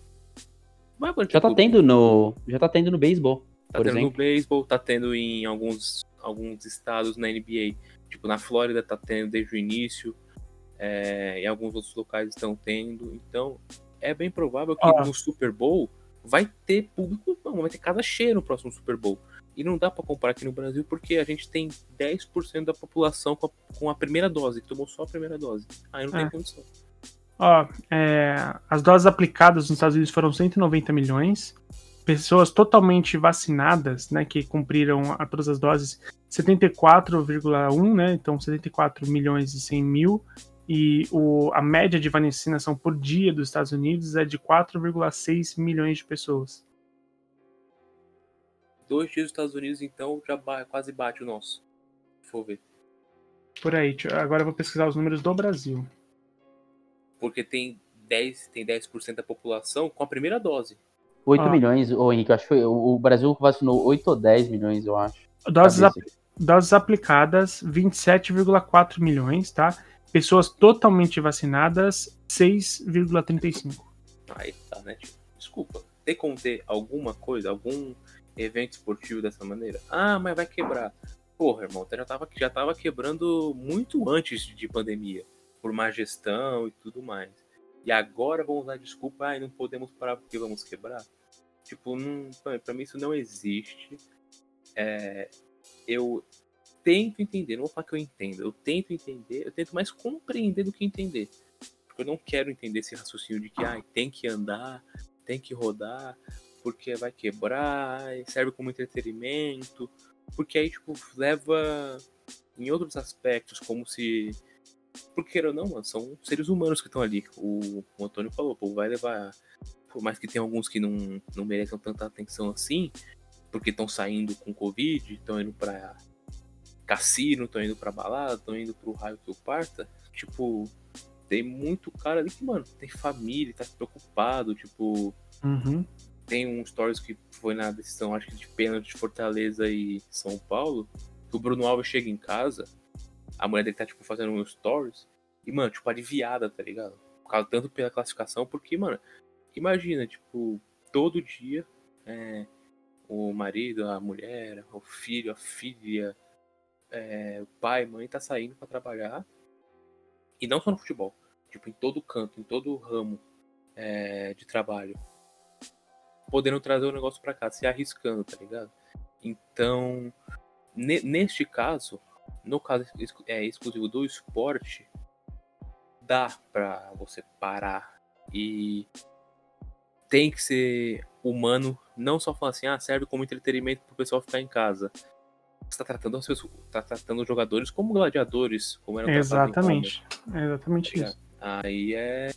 Vai poder ter já tá público. tendo no. Já tá tendo no beisebol. Tá tendo exemplo. no beisebol, tá tendo em alguns, alguns estados na NBA. Tipo, na Flórida tá tendo desde o início. É, em alguns outros locais estão tendo. Então, é bem provável que ah. no Super Bowl vai ter público, não, vai ter cada cheio no próximo Super Bowl. E não dá para comparar aqui no Brasil porque a gente tem 10% da população com a, com a, primeira dose, que tomou só a primeira dose. Aí não é. tem condição. Ó, é, as doses aplicadas nos Estados Unidos foram 190 milhões. Pessoas totalmente vacinadas, né, que cumpriram a, todas as doses, 74,1, né, então 74 milhões e 100 mil e o, a média de vacinação por dia dos Estados Unidos é de 4,6 milhões de pessoas. Dois dias dos Estados Unidos, então, já quase bate o nosso. For ver. Por aí. Agora eu vou pesquisar os números do Brasil. Porque tem 10%, tem 10 da população com a primeira dose. 8 ah. milhões, ô Henrique, acho que foi, o Brasil vacinou 8 ou 10 milhões, eu acho. Doses, doses aplicadas, 27,4 milhões, tá? Pessoas totalmente vacinadas, 6,35. Aí tá, né? Tipo, desculpa. Tem como ter alguma coisa, algum evento esportivo dessa maneira? Ah, mas vai quebrar. Porra, irmão, já tava, já tava quebrando muito antes de pandemia. Por má gestão e tudo mais. E agora vamos dar desculpa, ah, não podemos parar porque vamos quebrar. Tipo, não, pra mim isso não existe. É, eu, tento entender, não vou falar que eu entendo, eu tento entender, eu tento mais compreender do que entender. Porque eu não quero entender esse raciocínio de que ah, tem que andar, tem que rodar, porque vai quebrar, serve como entretenimento, porque aí, tipo, leva em outros aspectos, como se. Porque ou não, mano, são seres humanos que estão ali. O, o Antônio falou, pô, vai levar. Por mais que tenha alguns que não, não mereçam tanta atenção assim, porque estão saindo com Covid, estão indo pra cassino, tô indo pra balada, tô indo pro raio que eu parta. Tipo, tem muito cara ali que, mano, tem família, tá preocupado, tipo. Uhum. tem um stories que foi na decisão, acho que de pênalti de Fortaleza e São Paulo, que o Bruno Alves chega em casa, a mulher dele tá, tipo, fazendo um stories, e, mano, tipo, aliviada, tá ligado? Por causa, tanto pela classificação, porque, mano, imagina, tipo, todo dia, é, o marido, a mulher, o filho, a filha, é, pai, mãe tá saindo para trabalhar, e não só no futebol, tipo, em todo canto, em todo ramo é, de trabalho podendo trazer o negócio para cá, se arriscando, tá ligado? Então, neste caso, no caso é, exclusivo do esporte, dá para você parar e tem que ser humano, não só falar assim, ah, serve como entretenimento pro pessoal ficar em casa. Você tá tratando as pessoas, tá tratando os jogadores como gladiadores, como eram Exatamente. É exatamente tá isso. Aí é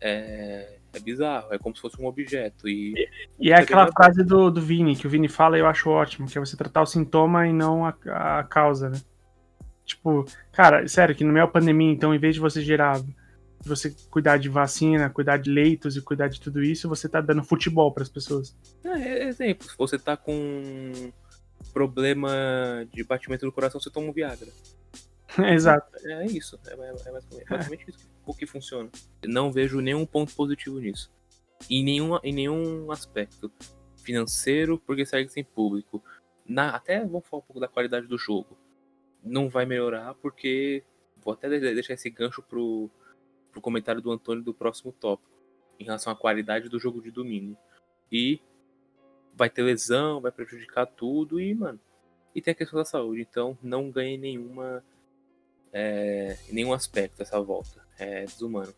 é é bizarro, é como se fosse um objeto. E, e, e é aquela frase do, do Vini, que o Vini fala e eu acho ótimo, que é você tratar o sintoma e não a, a causa, né? Tipo, cara, sério, que no meio da pandemia, então, em vez de você gerar, você cuidar de vacina, cuidar de leitos e cuidar de tudo isso, você tá dando futebol para as pessoas. É, é, exemplo, se você tá com problema de batimento do coração, você toma um Viagra. Exato. É, é isso, é, é, é basicamente isso o que funciona. Não vejo nenhum ponto positivo nisso. Em nenhum, em nenhum aspecto. Financeiro, porque segue sem público. Na, até vamos falar um pouco da qualidade do jogo. Não vai melhorar porque. Vou até deixar esse gancho pro, pro comentário do Antônio do próximo tópico. Em relação à qualidade do jogo de domingo. E vai ter lesão, vai prejudicar tudo e, mano. E tem a questão da saúde. Então não ganhe nenhuma. É, nenhum aspecto essa volta é desumano.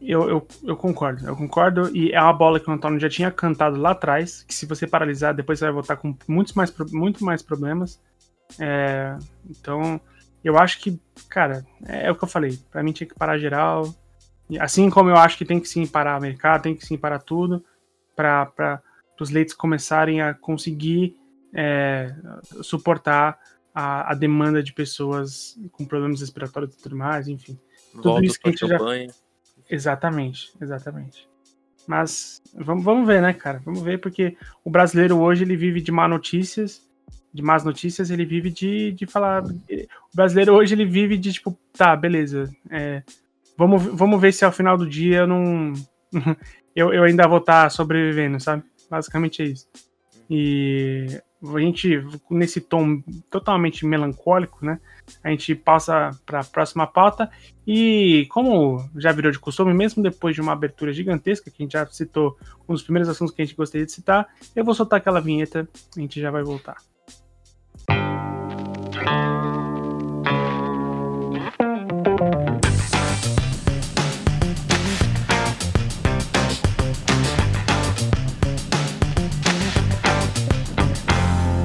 Eu, eu, eu, concordo, eu concordo. E é uma bola que o Antônio já tinha cantado lá atrás, que se você paralisar, depois você vai voltar com muitos mais, muito mais problemas. É, então, eu acho que, cara, é, é, o que eu falei. Para mim tinha que parar geral. Assim como eu acho que tem que sim parar mercado, tem que sim parar tudo, para os leitos começarem a conseguir é, suportar a, a demanda de pessoas com problemas respiratórios e tudo mais, enfim. Volta tudo isso que a gente já... Exatamente, exatamente. Mas vamos, vamos ver, né, cara? Vamos ver, porque o brasileiro hoje ele vive de má notícias, de más notícias, ele vive de, de falar. O brasileiro hoje ele vive de tipo, tá, beleza. É, vamos, vamos ver se ao final do dia eu não. Eu, eu ainda vou estar tá sobrevivendo, sabe? Basicamente é isso. E a gente, nesse tom totalmente melancólico, né? A gente passa para a próxima pauta. E como já virou de costume, mesmo depois de uma abertura gigantesca, que a gente já citou um dos primeiros assuntos que a gente gostaria de citar, eu vou soltar aquela vinheta e a gente já vai voltar.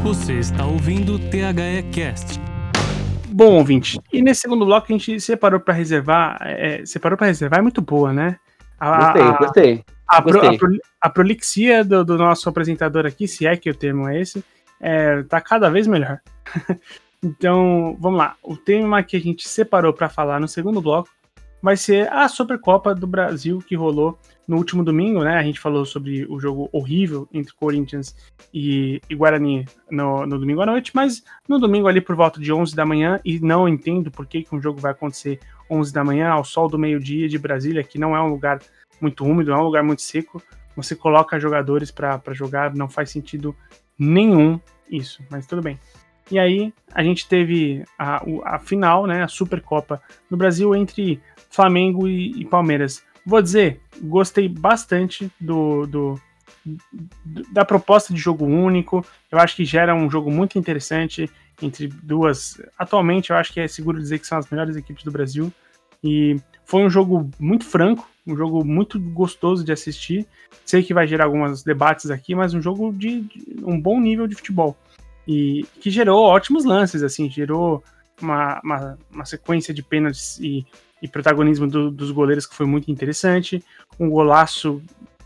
Você está ouvindo o THE Cast. Bom, ouvinte, e nesse segundo bloco a gente separou para reservar. É, separou para reservar é muito boa, né? A, gostei, a, gostei. A. Pro, a, a prolixia do, do, nosso apresentador aqui, se é que o termo é esse, é, tá cada vez melhor. então, vamos lá. O tema que a gente separou para falar no segundo bloco vai ser a Supercopa do Brasil que rolou no último domingo, né? A gente falou sobre o jogo horrível entre Corinthians e, e Guarani no, no, domingo à noite, mas no domingo ali por volta de 11 da manhã, e não entendo por que, que um jogo vai acontecer 11 da manhã, ao sol do meio-dia de Brasília, que não é um lugar muito úmido, é um lugar muito seco. Você coloca jogadores para jogar, não faz sentido nenhum isso, mas tudo bem. E aí a gente teve a, a final, né, a Supercopa no Brasil entre Flamengo e, e Palmeiras. Vou dizer, gostei bastante do, do, da proposta de jogo único. Eu acho que gera um jogo muito interessante entre duas. Atualmente, eu acho que é seguro dizer que são as melhores equipes do Brasil. E foi um jogo muito franco, um jogo muito gostoso de assistir. Sei que vai gerar alguns debates aqui, mas um jogo de, de um bom nível de futebol. E que gerou ótimos lances, assim, gerou uma, uma, uma sequência de pênaltis e e protagonismo do, dos goleiros que foi muito interessante. Um golaço,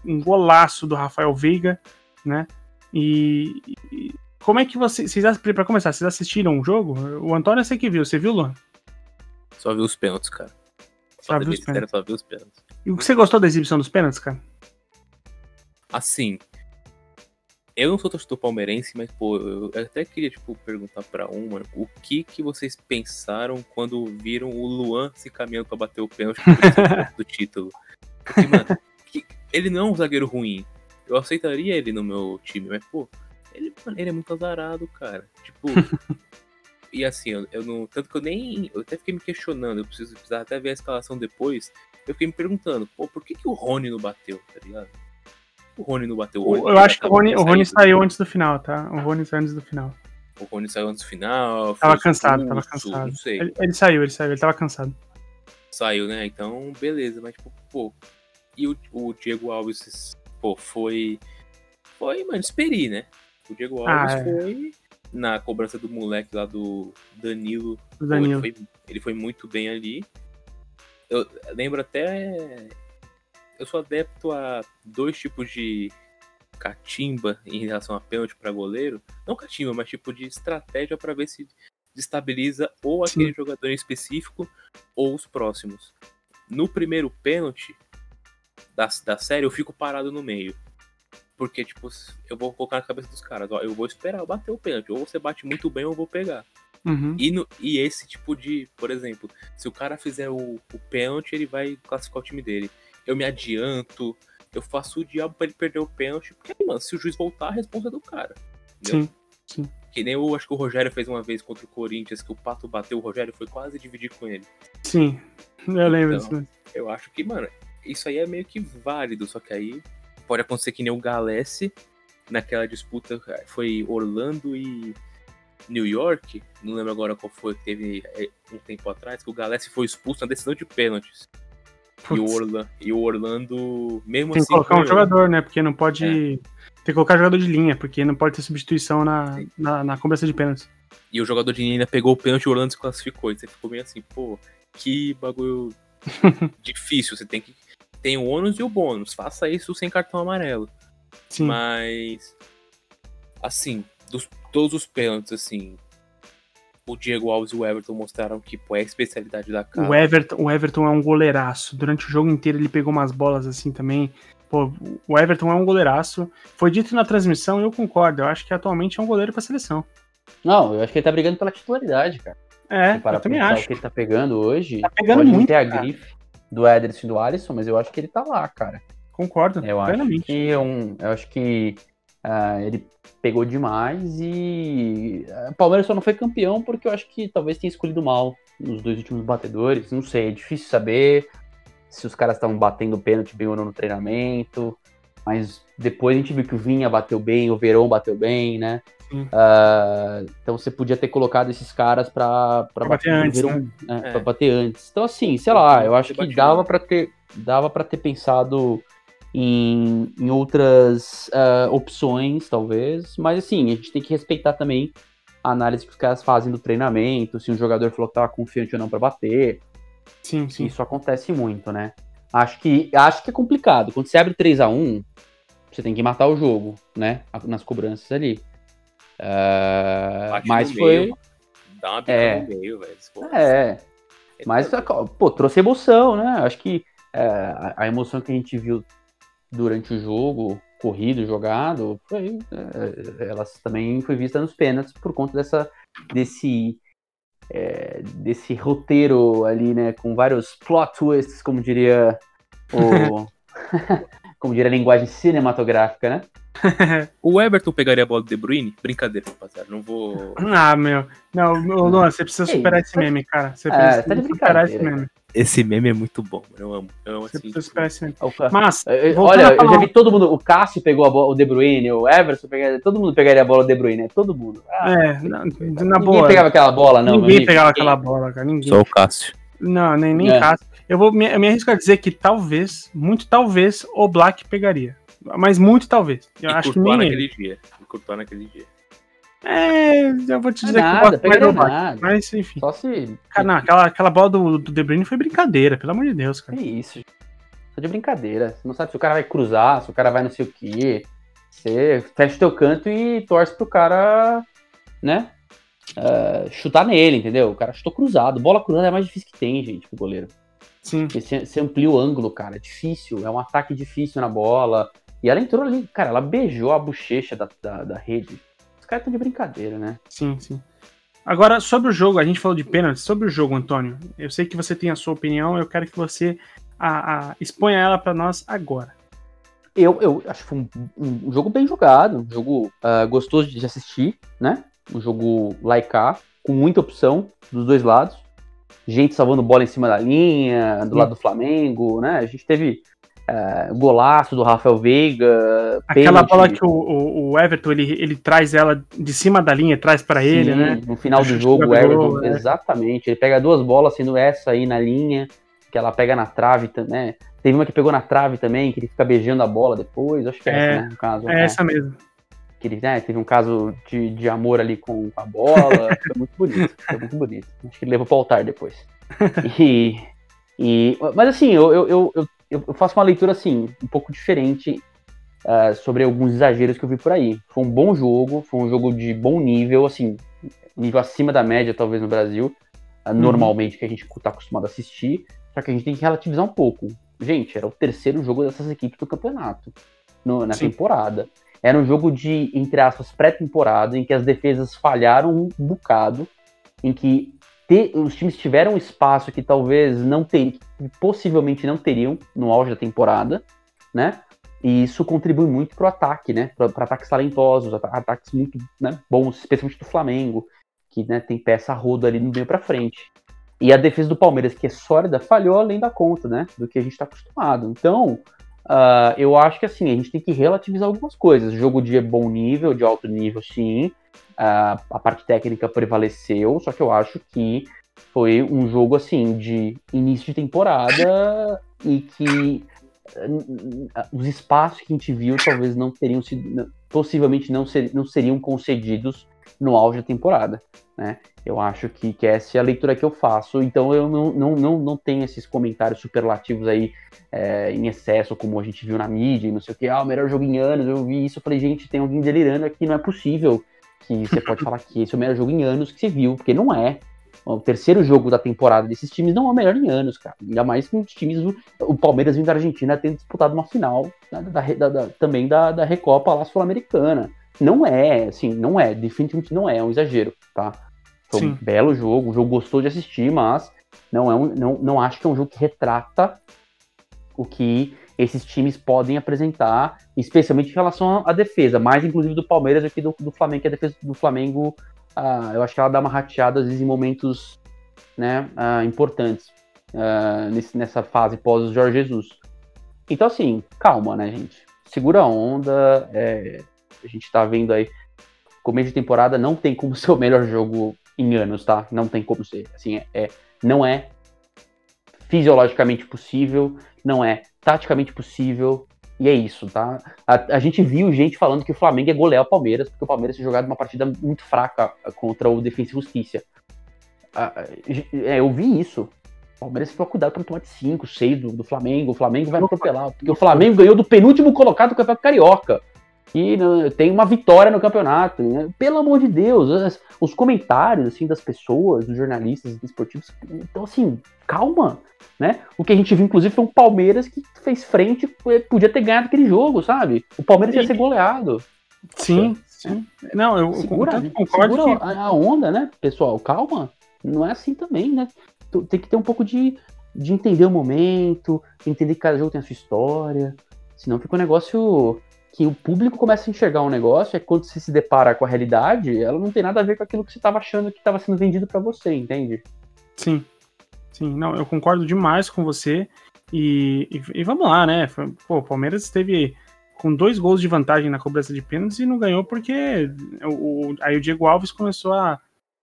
um golaço do Rafael Veiga, né? E, e como é que vocês, vocês para começar, vocês assistiram o jogo? O Antônio eu sei que viu, você viu, Luan? Só viu os pênaltis, cara. Só, viu os pênaltis. só viu os pênaltis. E o que você gostou da exibição dos pênaltis, cara? Assim, eu não sou torcedor palmeirense, mas, pô, eu até queria, tipo, perguntar pra um, mano, o que que vocês pensaram quando viram o Luan se caminhando pra bater o pênalti do título? Porque, mano, que, ele não é um zagueiro ruim. Eu aceitaria ele no meu time, mas, pô, ele, mano, ele é muito azarado, cara. Tipo. e assim, eu, eu, não. Tanto que eu nem. Eu até fiquei me questionando, eu preciso precisar até ver a escalação depois. Eu fiquei me perguntando, pô, por que, que o Rony não bateu, tá ligado? O Rony não bateu. O Rony, eu acho que o Rony, o Rony saiu antes do final, tá? O Rony saiu antes do final. O Rony saiu antes do final. Tava cansado, tava cansado. Não sei. Ele, ele, saiu, ele saiu, ele tava cansado. Saiu, né? Então, beleza, mas tipo, pô. E o, o Diego Alves, pô, foi. Foi, mano, esperi, né? O Diego ah, Alves ah, é. foi na cobrança do moleque lá do Danilo. Danilo. Pô, ele, foi, ele foi muito bem ali. Eu lembro até eu sou adepto a dois tipos de catimba em relação a pênalti para goleiro. Não catimba, mas tipo de estratégia para ver se destabiliza ou aquele Sim. jogador em específico ou os próximos. No primeiro pênalti da, da série, eu fico parado no meio. Porque, tipo, eu vou colocar na cabeça dos caras, ó, eu vou esperar bater o pênalti. Ou você bate muito bem ou eu vou pegar. Uhum. E, no, e esse tipo de, por exemplo, se o cara fizer o, o pênalti, ele vai classificar o time dele eu me adianto, eu faço o diabo pra ele perder o pênalti, porque, mano, se o juiz voltar, a resposta é do cara. Entendeu? Sim, sim. Que nem eu acho que o Rogério fez uma vez contra o Corinthians, que o Pato bateu, o Rogério foi quase dividir com ele. Sim, eu lembro então, disso. Eu acho que, mano, isso aí é meio que válido, só que aí pode acontecer que nem o Galesse, naquela disputa, foi Orlando e New York, não lembro agora qual foi, teve é, um tempo atrás, que o Galesse foi expulso na decisão de pênaltis. E o, Orla, e o Orlando, mesmo Tem assim. Tem que colocar um jogador, né? Porque não pode. É. Tem que colocar jogador de linha, porque não pode ter substituição na, na, na cobrança de pênalti. E o jogador de linha ainda pegou o pênalti e o Orlando se classificou. E você ficou meio assim, pô, que bagulho difícil. Você tem que. Tem o ônus e o bônus. Faça isso sem cartão amarelo. Sim. Mas. Assim, dos, todos os pênaltis, assim, o Diego Alves e o Everton mostraram que pô, é a especialidade da casa. O Everton, o Everton é um goleiraço. Durante o jogo inteiro ele pegou umas bolas assim também. Pô, o Everton é um goleiraço. Foi dito na transmissão e eu concordo. Eu acho que atualmente é um goleiro para seleção. Não, eu acho que ele tá brigando pela titularidade, cara. É, para eu também acho. o que ele tá pegando hoje. Tá pegando muito. ter a grife do Ederson e do Alisson, mas eu acho que ele tá lá, cara. Concordo. Eu plenamente. acho que é um, eu acho que Uh, ele pegou demais e o uh, Palmeiras só não foi campeão porque eu acho que talvez tenha escolhido mal nos dois últimos batedores. Não sei, é difícil saber se os caras estavam batendo pênalti bem ou não no treinamento. Mas depois a gente viu que o Vinha bateu bem, o Verão bateu bem, né? Uh, então você podia ter colocado esses caras para bater, bater, antes, Verão, né? né? É. Pra bater antes. Então assim, sei lá, eu acho que dava para ter dava para ter pensado em, em outras uh, opções, talvez. Mas assim, a gente tem que respeitar também a análise que os caras fazem do treinamento, se um jogador falou que tava confiante ou não para bater. Sim, sim. Isso acontece muito, né? Acho que, acho que é complicado. Quando você abre 3 a 1 você tem que matar o jogo, né? Nas cobranças ali. Uh, mas foi. Meio, dá uma é, no meio, velho. É. Mas, pô, trouxe emoção, né? Acho que é, a emoção que a gente viu durante o jogo, corrido, jogado, foi, é, elas também foi vista nos pênaltis por conta dessa, desse, é, desse roteiro ali, né, com vários plot twists, como diria o, como diria a linguagem cinematográfica, né? o Everton pegaria a bola do De Bruyne? Brincadeira, rapaziada. Não vou. Ah, meu. Não, Luan, você precisa superar Ei, esse meme, cara. Você é, precisa tá superar esse meme. Esse meme é muito bom, eu amo. Eu amo você assim. Precisa superar esse meme. Mas, olha, eu já vi todo mundo. O Cássio pegou a bola, o De Bruyne, o Everton pegaria. Todo mundo pegaria a bola do De Bruyne, né? Todo mundo. Ah, é, na, na boa. Ninguém pegava aquela bola, não. Ninguém pegava ninguém. aquela bola, cara. Ninguém. Só o Cássio. Não, nem, nem é. Cássio. Eu vou me, me arrisco a dizer que talvez, muito talvez, o Black pegaria. Mas muito talvez. Eu e acho que nem naquele ele. dia. E naquele dia. É, eu vou te dizer nada, que eu gosto mais nada. Mas enfim. Só se. Cara, não, aquela, aquela bola do, do De Bruyne foi brincadeira, pelo amor de Deus, cara. Que isso. Só de brincadeira. Você não sabe se o cara vai cruzar, se o cara vai não sei o quê. Você fecha o teu canto e torce pro cara, né? Uh, chutar nele, entendeu? O cara chutou cruzado. Bola cruzada é mais difícil que tem, gente, pro goleiro. Sim. Você, você amplia o ângulo, cara. É difícil. É um ataque difícil na bola E ela entrou ali, cara, ela beijou a bochecha da, da, da rede. Estão de brincadeira, né? Sim, sim. Agora, sobre o jogo, a gente falou de pênalti. Sobre o jogo, Antônio, eu sei que você tem a sua opinião, eu quero que você a, a, exponha ela para nós agora. Eu, eu acho que foi um, um, jogo bem jogado, um jogo uh, gostoso de assistir, né? Um jogo laicar, com muita opção dos dois lados. Gente salvando bola em cima da linha, do lado do Flamengo, né? A gente teve uh, golaço do Rafael Veiga. Aquela pênalti. bola que o, o, o, Everton ele, ele traz ela de cima da linha, traz para ele, né? No final do jogo, o Everton, é. exatamente. Ele pega duas bolas, sendo essa aí na linha, que ela pega na trave, né? Teve uma que pegou na trave também, que ele fica beijando a bola depois. Acho que é, é essa, né? No caso, é né? essa mesmo. Que ele né, teve um caso de, de amor ali com a bola. foi muito bonito. Foi muito bonito. Acho que ele levou pro altar depois. E, e, mas assim, eu, eu, eu, eu, faço uma leitura assim, um pouco diferente uh, sobre alguns exageros que eu vi por aí. Foi um bom jogo, foi um jogo de bom nível, assim, nível acima da média, talvez, no Brasil. Uh, normalmente, que a gente está acostumado a assistir. Só que a gente tem que relativizar um pouco. Gente, era o terceiro jogo dessas equipes do campeonato no, na Sim. temporada. Era um jogo de, entre aspas, pré-temporada, em que as defesas falharam um bocado, em que os times tiveram espaço que talvez não teriam, possivelmente não teriam no auge da temporada, né? E isso contribui muito para o ataque, né? Para ataques talentosos, ataques muito né, bons, especialmente do Flamengo, que né, tem peça roda ali no meio para frente. E a defesa do Palmeiras, que é sólida, falhou além da conta, né? Do que a gente está acostumado. Então, uh, eu acho que assim, a gente tem que relativizar algumas coisas. O jogo de bom nível, de alto nível, sim. Uh, a parte técnica prevaleceu, só que eu acho que foi um jogo assim de início de temporada e que uh, os espaços que a gente viu talvez não teriam sido, possivelmente não, ser, não seriam concedidos no auge da temporada, né? Eu acho que, que essa é a leitura que eu faço, então eu não, não, não, não tenho esses comentários superlativos aí é, em excesso, como a gente viu na mídia, não sei o que, ah, o melhor jogo em anos, eu vi isso, eu falei, gente, tem alguém delirando aqui, não é possível que você pode falar que esse é o melhor jogo em anos que você viu, porque não é. O terceiro jogo da temporada desses times não é o melhor em anos, cara. Ainda mais que os times, o Palmeiras vindo da Argentina tendo disputado uma final da, da, da, também da, da Recopa lá Sul-Americana. Não é, assim, não é, definitivamente não é, é um exagero, tá? Foi Sim. um belo jogo, um jogo gostoso de assistir, mas não, é um, não, não acho que é um jogo que retrata o que esses times podem apresentar, especialmente em relação à defesa, mais inclusive do Palmeiras aqui do, do Flamengo, que a defesa do Flamengo, ah, eu acho que ela dá uma rateada às vezes em momentos né, ah, importantes ah, nesse, nessa fase pós Jorge Jesus. Então, assim, calma, né, gente? Segura a onda, é, a gente tá vendo aí, começo de temporada não tem como ser o melhor jogo em anos, tá? Não tem como ser. Assim, é, é não é fisiologicamente possível, não é taticamente possível, e é isso, tá? A, a, gente viu gente falando que o Flamengo é golear o Palmeiras, porque o Palmeiras tinha jogado uma partida muito fraca contra o Defensa e Justiça. É, eu vi isso. O Palmeiras ficou cuidado para tomar de 5, 6 do, do, Flamengo. O Flamengo vai atropelar. Porque o Flamengo ganhou do penúltimo colocado do Campeonato Carioca que né, tem uma vitória no campeonato. Né? Pelo amor de Deus, os, os comentários assim das pessoas, dos jornalistas esportivos, então assim, calma, né? O que a gente viu inclusive foi um Palmeiras que fez frente, eh, podia ter ganhado aquele jogo, sabe? O Palmeiras ia ser goleado. Sim, sim. Não, eu segura, concordo segura que... a onda, né, pessoal? Calma. Não é assim também, né? Tem que ter um pouco de, de entender o momento, entender que cada jogo tem a sua história. Senão fica um negócio que o público começa a enxergar um negócio, é quando você se depara com a realidade, ela não tem nada a ver com aquilo que você estava achando que estava sendo vendido para você, entende? Sim. Sim, não, eu concordo demais com você. E, e, e vamos lá, né? Pô, o Palmeiras esteve com dois gols de vantagem na cobrança de pênaltis e não ganhou porque o, aí o Diego Alves começou a,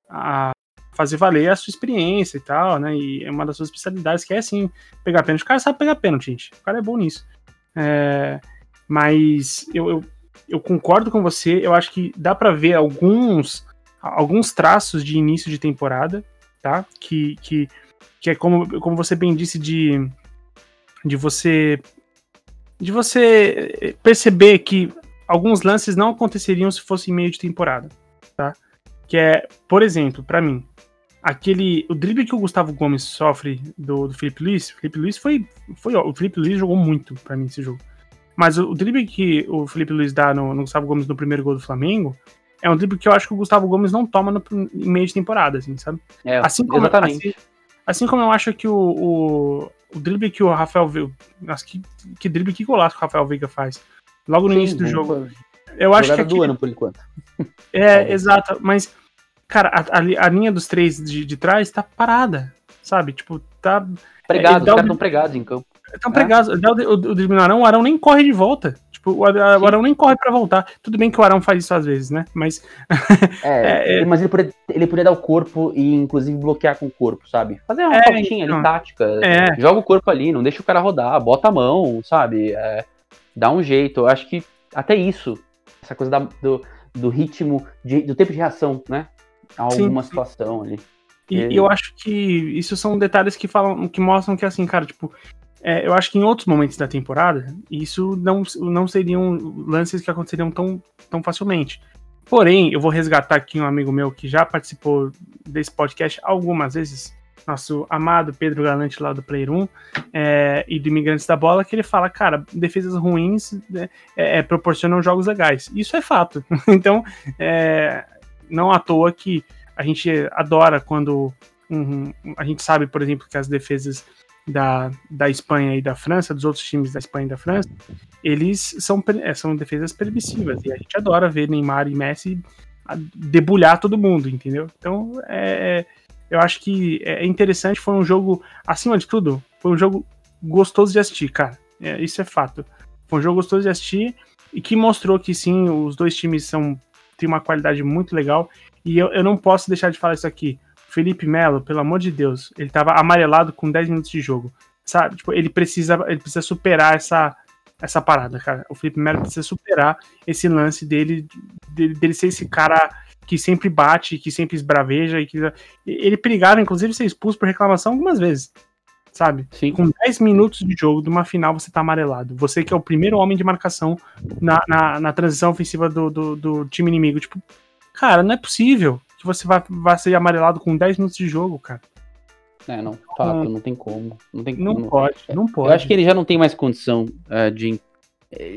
a fazer valer a sua experiência e tal, né? E é uma das suas especialidades que é assim, pegar pênalti. O cara sabe pegar pênalti, gente. O cara é bom nisso. É, mas eu, eu, eu concordo com você, eu acho que dá para ver alguns, alguns traços de início de temporada, tá? Que, que, que é como, como você bem disse, de, de você de você perceber que alguns lances não aconteceriam se fosse em meio de temporada, tá? Que é, por exemplo, para mim, aquele o drible que o Gustavo Gomes sofre do, do Felipe Luiz, o Felipe Luiz foi foi o Felipe Luiz jogou muito para mim esse jogo. Mas o, o drible que o Felipe Luiz dá no, no Gustavo Gomes no primeiro gol do Flamengo é um drible que eu acho que o Gustavo Gomes não toma no, em meio de temporada, assim, sabe? É, assim como, exatamente. Assim, assim como eu acho que o, o, o drible que o Rafael Veiga. Nossa, que, que drible, que golaço que o Rafael Veiga faz. Logo no Sim, início do jogo. Eu acho que. Aqui, do ano, por enquanto. É, exato. Mas, cara, a, a, a linha dos três de, de trás tá parada, sabe? Tipo, tá. Pregado, é, os caras estão pregados em campo. Estão pregados. O, o, o no Arão, o Arão nem corre de volta. Tipo, o, o Arão nem corre pra voltar. Tudo bem que o Arão faz isso às vezes, né? Mas. é, é, mas ele poderia, ele poderia dar o corpo e, inclusive, bloquear com o corpo, sabe? Fazer uma é, faltinha então, ali, tática. É. Joga o corpo ali, não deixa o cara rodar, bota a mão, sabe? É, dá um jeito. Eu acho que até isso, essa coisa da, do, do ritmo, de, do tempo de reação, né? A alguma sim, situação ali. E, e eu acho que isso são detalhes que falam, que mostram que assim, cara, tipo, é, eu acho que em outros momentos da temporada, isso não, não seriam lances que aconteceriam tão, tão facilmente. Porém, eu vou resgatar aqui um amigo meu que já participou desse podcast algumas vezes, nosso amado Pedro Galante lá do Player 1 é, e do Imigrantes da Bola, que ele fala, cara, defesas ruins né, é, é, proporcionam jogos legais. Isso é fato. então, é, não à toa que a gente adora quando um, a gente sabe, por exemplo, que as defesas da, da Espanha e da França, dos outros times da Espanha e da França, eles são, é, são defesas permissivas. E a gente adora ver Neymar e Messi debulhar todo mundo, entendeu? Então, é, é, eu acho que é interessante. Foi um jogo, acima de tudo, foi um jogo gostoso de assistir, cara. É, isso é fato. Foi um jogo gostoso de assistir e que mostrou que sim, os dois times são têm uma qualidade muito legal. E eu, eu não posso deixar de falar isso aqui. Felipe Melo, pelo amor de Deus, ele tava amarelado com 10 minutos de jogo. Sabe? Tipo, ele precisa, ele precisa superar essa, essa parada, cara. O Felipe Melo precisa superar esse lance dele, dele, dele ser esse cara que sempre bate, que sempre esbraveja e que ele perigava, inclusive, ser expulso por reclamação algumas vezes. Sabe? Sim. Com 10 minutos de jogo de uma final, você tá amarelado. Você que é o primeiro homem de marcação na, na, na transição ofensiva do, do, do time inimigo. Tipo, cara, não é possível que você vai, vai ser amarelado com 10 minutos de jogo, cara. É, não, fato, não, não tem como. Não, tem, não, pode, não pode. Eu acho que ele já não tem mais condição uh, de,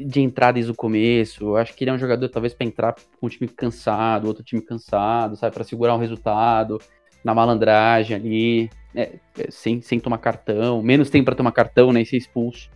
de entrar desde o começo. Eu acho que ele é um jogador, talvez, para entrar com um time cansado, outro time cansado, sabe, para segurar um resultado, na malandragem ali, é, é, sem, sem tomar cartão, menos tempo para tomar cartão, né, ser expulso.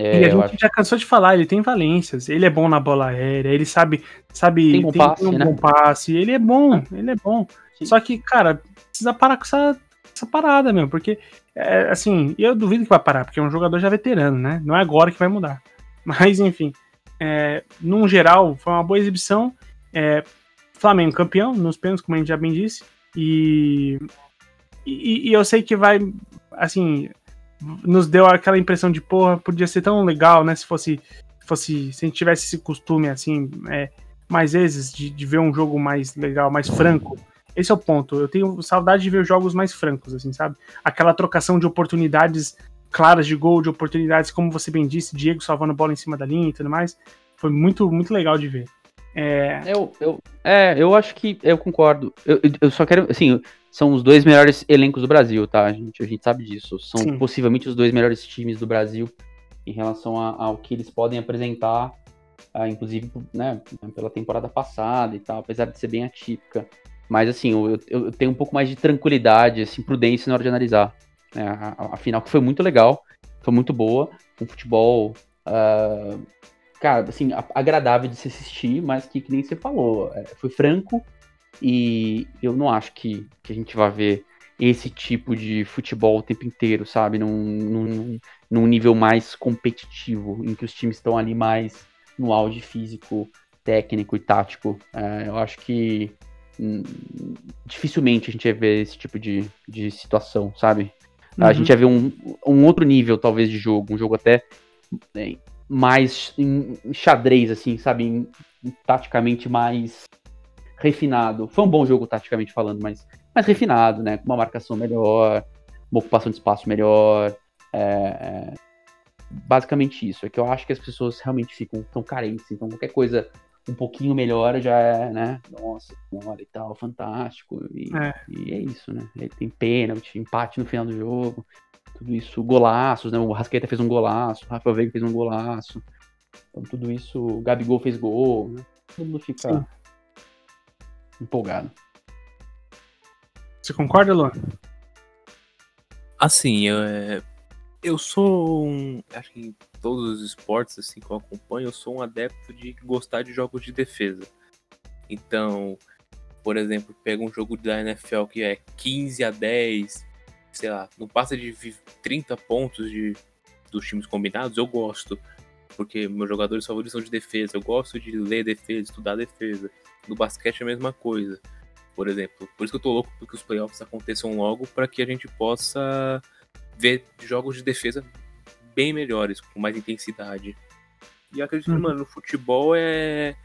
É, e a gente acho... já cansou de falar, ele tem valências, ele é bom na bola aérea, ele sabe, sabe, tem, bom tem passe, um né? bom passe, ele é bom, ele é bom. Sim. Só que, cara, precisa parar com essa, essa parada, meu, porque, é, assim, eu duvido que vai parar, porque é um jogador já veterano, né? Não é agora que vai mudar. Mas, enfim, é, num geral, foi uma boa exibição. É, Flamengo campeão, nos pênaltis, como a gente já bem disse, e, e, e eu sei que vai, assim, nos deu aquela impressão de, porra, podia ser tão legal, né? Se fosse, fosse se a gente tivesse esse costume, assim, é, mais vezes, de, de ver um jogo mais legal, mais franco. Esse é o ponto. Eu tenho saudade de ver jogos mais francos, assim, sabe? Aquela trocação de oportunidades claras de gol, de oportunidades, como você bem disse, Diego salvando bola em cima da linha e tudo mais. Foi muito, muito legal de ver. É... Eu, eu, é, eu acho que eu concordo. Eu, eu só quero, assim, são os dois melhores elencos do Brasil, tá? A gente, a gente sabe disso. São Sim. possivelmente os dois melhores times do Brasil em relação a, ao que eles podem apresentar, uh, inclusive né, pela temporada passada e tal, apesar de ser bem atípica. Mas assim, eu, eu tenho um pouco mais de tranquilidade, assim, prudência na hora de analisar. Né? A, a, a, final que foi muito legal, foi muito boa, um futebol, uh, cara, assim, agradável de se assistir, mas que, que nem você falou, é, foi franco, e eu não acho que, que a gente vai ver esse tipo de futebol o tempo inteiro, sabe? Num, num, num nível mais competitivo, em que os times estão ali mais no auge físico, técnico e tático. É, eu acho que hum, dificilmente a gente vai ver esse tipo de, de situação, sabe? Uhum. A gente vai ver um, um outro nível, talvez, de jogo, um jogo até né, mais em xadrez, assim, sabe? Em, taticamente mais refinado. Foi um bom jogo taticamente falando, mas mais refinado, né? Com uma marcação melhor, uma ocupação de espaço melhor. É, é, basicamente isso. É que eu acho que as pessoas realmente ficam tão carentes. Então qualquer coisa um pouquinho melhor já é, né? Nossa, senhora e tal, fantástico. E é, e é isso, né? Ele tem pênalti, empate no final do jogo. Tudo isso, golaços, né? O Rasqueta fez um golaço, o Rafael Veiga fez um golaço. Então tudo isso, o Gabigol fez gol, né? Todo mundo fica Sim. Empolgado. Você concorda, Luan? Assim, eu, é, eu sou um. Acho que em todos os esportes assim, que eu acompanho, eu sou um adepto de gostar de jogos de defesa. Então, por exemplo, pega um jogo da NFL que é 15 a 10, sei lá, não passa de 30 pontos de, dos times combinados, eu gosto. Porque meus jogadores favoritos são de defesa, eu gosto de ler defesa, estudar defesa. No basquete é a mesma coisa, por exemplo. Por isso que eu tô louco porque os playoffs aconteçam logo para que a gente possa ver jogos de defesa bem melhores, com mais intensidade. E eu acredito uhum. que, mano, no futebol é,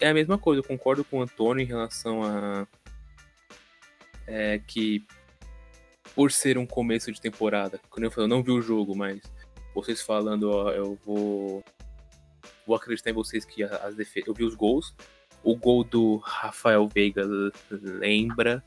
é a mesma coisa. Eu concordo com o Antônio em relação a. É, que por ser um começo de temporada, quando eu, falei, eu não vi o jogo, mas vocês falando, ó, eu vou. Vou acreditar em vocês que as defesas. Eu vi os gols. O gol do Rafael Veiga lembra.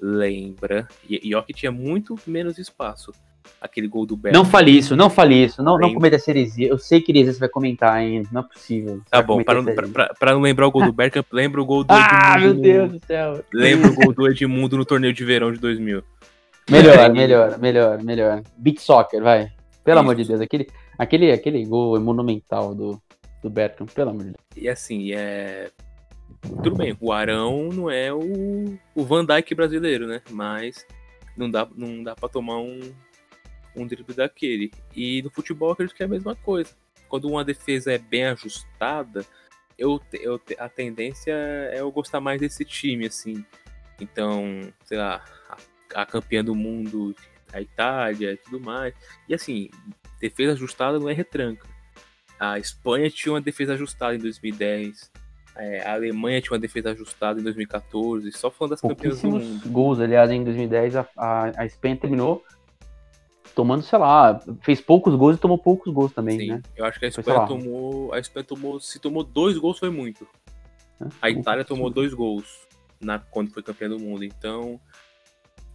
Lembra. E, ó que tinha muito menos espaço aquele gol do Beto. Não fale isso, não fale isso, não, não cometa essa heresia. Eu sei que heresia você vai comentar ainda, não é possível. Tá bom, para não, pra, pra não lembrar o gol do Bergkamp, lembra o gol do Edmundo. Ah, meu Deus do céu. Lembra o gol do Edmundo no torneio de verão de 2000. Melhor, melhor, melhor, melhor. Beat Soccer, vai. Pelo isso. amor de Deus, aquele, aquele, aquele gol monumental do, do Bergkamp, pelo amor de Deus. E assim, é... Tudo bem, o Arão não é o, o Van Dijk brasileiro, né? Mas não dá, não dá pra tomar um, um drible daquele. E no futebol acredito que é a mesma coisa. Quando uma defesa é bem ajustada, eu, eu, a tendência é eu gostar mais desse time, assim. Então, sei lá, a, a campeã do mundo, a Itália e tudo mais. E assim, defesa ajustada não é retranca. A Espanha tinha uma defesa ajustada em 2010. É, a Alemanha tinha uma defesa ajustada em 2014. Só falando das campeãs do mundo. gols, aliás, em 2010 a, a, a Espanha terminou tomando, sei lá, fez poucos gols e tomou poucos gols também, Sim, né? Eu acho que a Espanha foi, tomou. A Espanha tomou. Se tomou dois gols foi muito. É, a Itália tomou dois gols na, quando foi campeã do mundo. Então.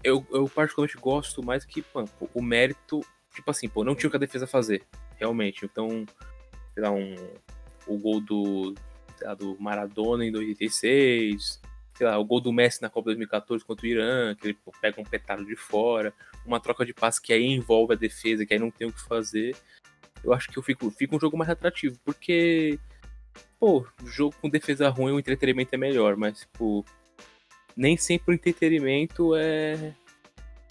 Eu, eu particularmente gosto mais que pô, o mérito. Tipo assim, pô, não tinha o que a defesa fazer. Realmente. Então, sei lá, um, o gol do, lá, do Maradona em 2016 sei lá, o gol do Messi na Copa 2014 contra o Irã, que ele pega um petardo de fora, uma troca de passe que aí envolve a defesa, que aí não tem o que fazer. Eu acho que eu fico, fica um jogo mais atrativo, porque, pô, jogo com defesa ruim, o entretenimento é melhor, mas, tipo, nem sempre o entretenimento é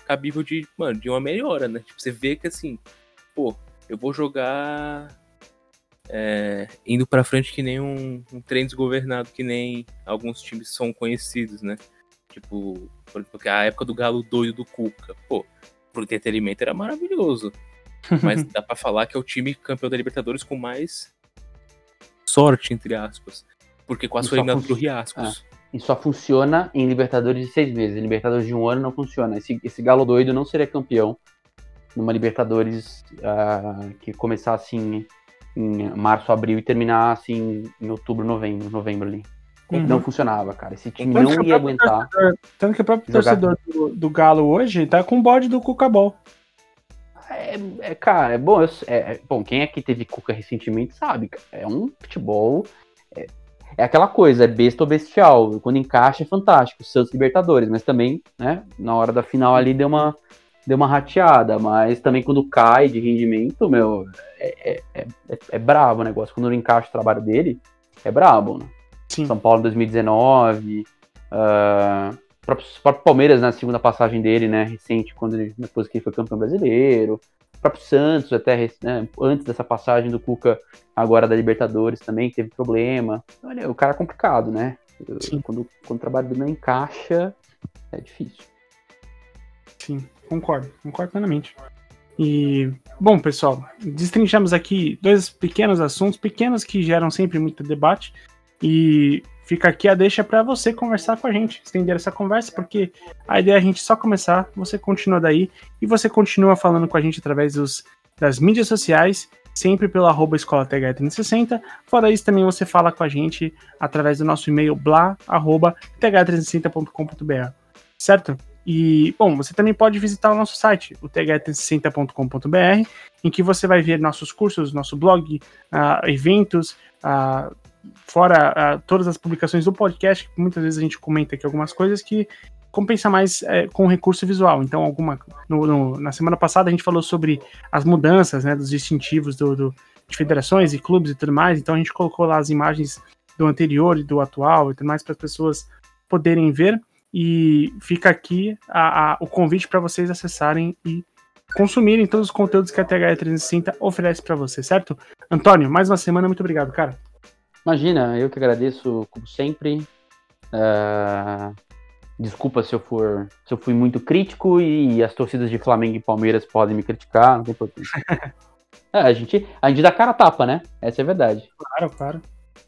cabível de, mano, de uma melhora, né? Tipo, você vê que assim, pô, eu vou jogar é, indo para frente que nem um, um trem desgovernado, que nem alguns times são conhecidos, né? Tipo, porque a época do galo doido do Cuca, pô, pro entretenimento era maravilhoso. Mas dá para falar que é o time campeão da Libertadores com mais sorte, entre aspas. Porque quase foi eliminado pro Riascos. É. E só funciona em Libertadores de seis meses. Em Libertadores de um ano não funciona. Esse, esse galo doido não seria campeão numa Libertadores uh, que começasse em em março, abril e terminar assim em outubro, novembro, novembro ali. Uhum. Não funcionava, cara. Esse time tanto não ia aguentar. Torcedor, tanto que o próprio jogar... torcedor do, do, Galo hoje tá com o bode do Cucabol. É, é, cara, é bom, eu, é, é, bom, quem aqui teve Cuca recentemente sabe, cara, é um futebol. É, é, aquela coisa, é besta ou bestial. Quando encaixa é fantástico, Santos Libertadores, mas também, né, na hora da final ali deu uma, deu uma rateada, mas também quando cai de rendimento, meu, é, é, é, é brabo o negócio. Quando não encaixa o trabalho dele, é brabo, né? Sim. São Paulo em 2019, uh, próprio, próprio Palmeiras na segunda passagem dele, né, recente, quando ele, depois que ele foi campeão brasileiro, o próprio Santos, até né, antes dessa passagem do Cuca, agora da Libertadores também, teve problema. Olha, o cara é complicado, né? Quando, quando o trabalho dele não encaixa, é difícil. Sim. Concordo, concordo plenamente. E, bom, pessoal, destrinchamos aqui dois pequenos assuntos, pequenos que geram sempre muito debate. E fica aqui a deixa para você conversar com a gente, estender essa conversa, porque a ideia é a gente só começar, você continua daí e você continua falando com a gente através dos, das mídias sociais, sempre pelo arroba escola 360 Fora isso, também você fala com a gente através do nosso e-mail blá, arroba, th360.com.br. Certo? E, bom, você também pode visitar o nosso site, o th360.com.br, em que você vai ver nossos cursos, nosso blog, uh, eventos, uh, fora uh, todas as publicações do podcast, que muitas vezes a gente comenta aqui algumas coisas que compensa mais é, com recurso visual. Então, alguma no, no, na semana passada a gente falou sobre as mudanças, né, dos distintivos do, do, de federações e clubes e tudo mais. Então, a gente colocou lá as imagens do anterior e do atual e tudo mais para as pessoas poderem ver. E fica aqui a, a, o convite para vocês acessarem e consumirem todos os conteúdos que a TH360 oferece para você, certo? Antônio, mais uma semana, muito obrigado, cara. Imagina, eu que agradeço, como sempre. Uh, desculpa se eu for se eu fui muito crítico e as torcidas de Flamengo e Palmeiras podem me criticar, não tem importância. é, a gente a gente dá cara tapa, né? Essa é a verdade. Claro, claro.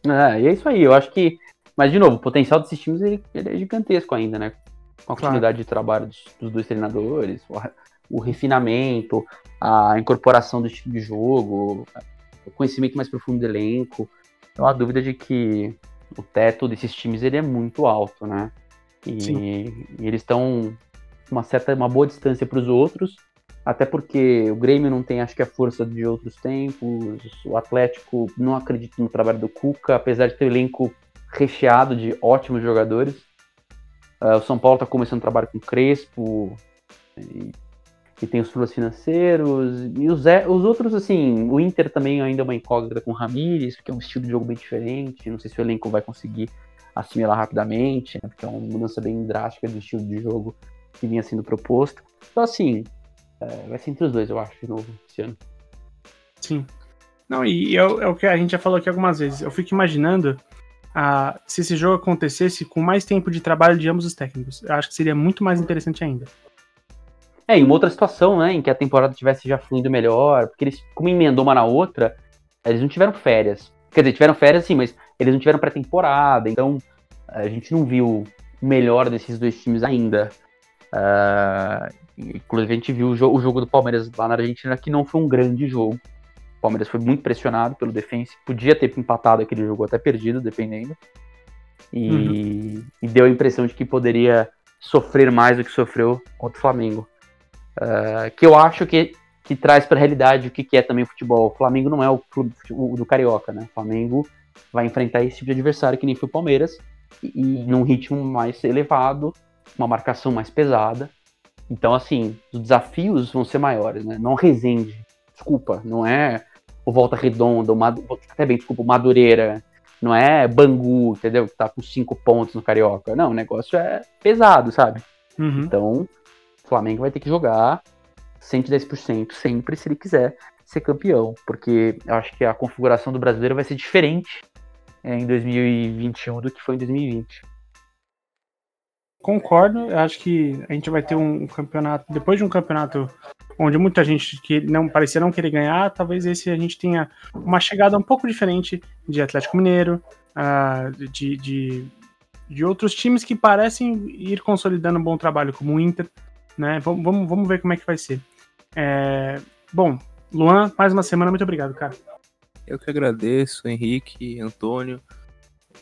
É, e é isso aí. Eu acho que mas, de novo, o potencial desses times ele, ele é gigantesco ainda, né? Com a continuidade claro. de trabalho dos, dos dois treinadores, o, o, refinamento, a incorporação do estilo de jogo, o conhecimento mais profundo do elenco. Não há dúvida de que o teto desses times ele é muito alto, né? E, e eles estão uma certa, uma boa distância para os outros, até porque o Grêmio não tem, acho que a força de outros tempos. O Atlético não acredita no trabalho do Cuca, apesar de ter elenco recheado de ótimos jogadores. Uh, o São Paulo está começando um trabalho com Crespo, e, e tem os problemas financeiros, e os, os outros, assim, o Inter também ainda é uma incógnita com o Ramires, porque é um estilo de jogo bem diferente, não sei se o elenco vai conseguir assimilar rapidamente, né, porque é uma mudança bem drástica do estilo de jogo que vinha sendo proposto. Então, assim, é, vai ser entre os dois, eu acho, de novo, esse ano. Sim. Não, e é, é o que a gente já falou aqui algumas vezes. Eu fico imaginando se esse jogo acontecesse com mais tempo de trabalho de ambos os técnicos. Eu acho que seria muito mais interessante ainda. É, em uma outra situação, né, em que a temporada tivesse já fluindo melhor, porque eles, como emendou uma na outra, eles não tiveram férias. Quer dizer, tiveram férias sim, mas eles não tiveram pré-temporada, então a gente não viu o melhor desses dois times ainda. Uh, inclusive, a gente viu o, o jogo do Palmeiras lá na Argentina, que não foi um grande jogo. Palmeiras foi muito pressionado pelo defense, podia ter empatado aquele jogo até perdido, dependendo. E, uhum. e, deu a impressão de que poderia sofrer mais do que sofreu contra o Flamengo. Uh, que eu acho que, que traz para a realidade o que, que é também o futebol. O Flamengo não é o clube do Carioca, né? O Flamengo vai enfrentar esse tipo de adversário que nem foi o Palmeiras, e, e num ritmo mais elevado, uma marcação mais pesada. Então, assim, os desafios vão ser maiores, né? Não Resende, desculpa, não é o Volta Redonda, o Mad... até bem, desculpa, o Madureira, não é Bangu, entendeu? Que tá com cinco pontos no Carioca. Não, o negócio é pesado, sabe? Uhum. Então, o Flamengo vai ter que jogar 110% sempre se ele quiser ser campeão, porque eu acho que a configuração do brasileiro vai ser diferente é, em 2021 do que foi em 2020. Concordo, eu acho que a gente vai ter um campeonato, depois de um campeonato onde muita gente que não parecia não querer ganhar, talvez esse a gente tenha uma chegada um pouco diferente de Atlético Mineiro, uh, de, de, de, outros times que parecem ir consolidando um bom trabalho, como o Inter, né? Vamos, vamos, vamos ver como é que vai ser. É, bom, Luan, mais uma semana, muito obrigado, cara. Eu que agradeço, Henrique, Antônio.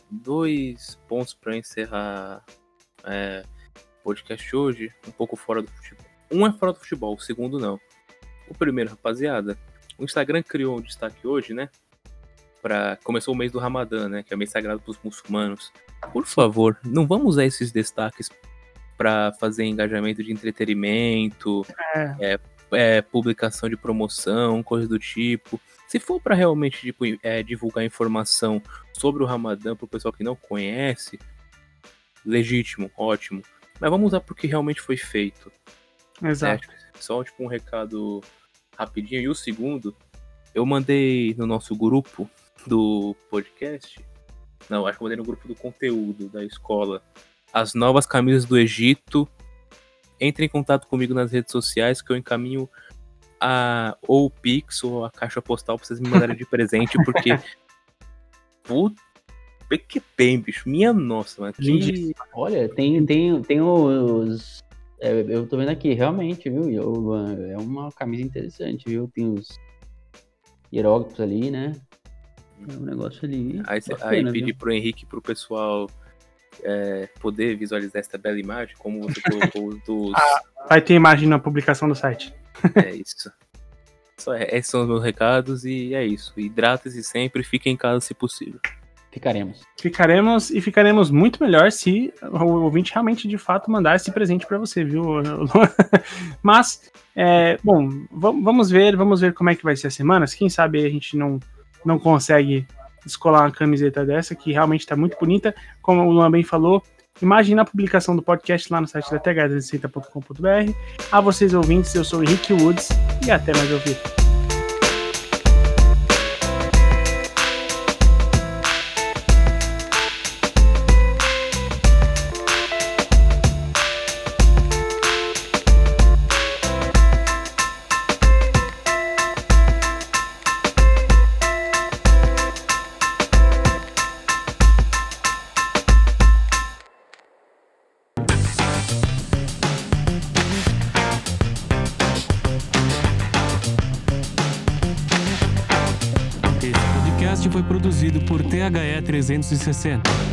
Dois pontos para encerrar é, podcast hoje, um pouco fora do futebol um é fora do futebol, o segundo não. O primeiro, rapaziada, o Instagram criou um destaque hoje, né? Pra... Começou o mês do Ramadã, né? Que é o mês sagrado para os muçulmanos. Por favor, não vamos usar esses destaques para fazer engajamento de entretenimento, é. É, é, publicação de promoção, coisa do tipo. Se for para realmente tipo, é, divulgar informação sobre o Ramadã para o pessoal que não conhece, legítimo, ótimo. Mas vamos usar porque realmente foi feito. Exato. É, só tipo um recado rapidinho. E o segundo, eu mandei no nosso grupo do podcast. Não, acho que eu mandei no grupo do conteúdo da escola. As novas camisas do Egito. Entre em contato comigo nas redes sociais que eu encaminho a ou o Pix ou a caixa postal pra vocês me mandarem de presente, porque. Puta que bem, bicho. Minha nossa, mano. Que... Olha, tem, tem, tem os é, eu tô vendo aqui, realmente, viu, É uma camisa interessante, viu? Tem os hieróglifos ali, né? É um negócio ali. Aí, bacana, aí pedi viu? pro Henrique pro pessoal é, poder visualizar essa bela imagem, como você colocou dos. Ah, vai ter imagem na publicação do site. É isso. Só é, esses são os meus recados e é isso. Hidrate-se sempre, fique em casa se possível. Ficaremos. Ficaremos e ficaremos muito melhor se o ouvinte realmente de fato mandar esse presente para você, viu? Mas, é, bom, vamos ver, vamos ver como é que vai ser a semana. Quem sabe a gente não, não consegue descolar uma camiseta dessa, que realmente está muito bonita. Como o Luan bem falou, imagine a publicação do podcast lá no site da th360.com.br. A vocês ouvintes, eu sou o Henrique Woods e até mais ouvir. 360.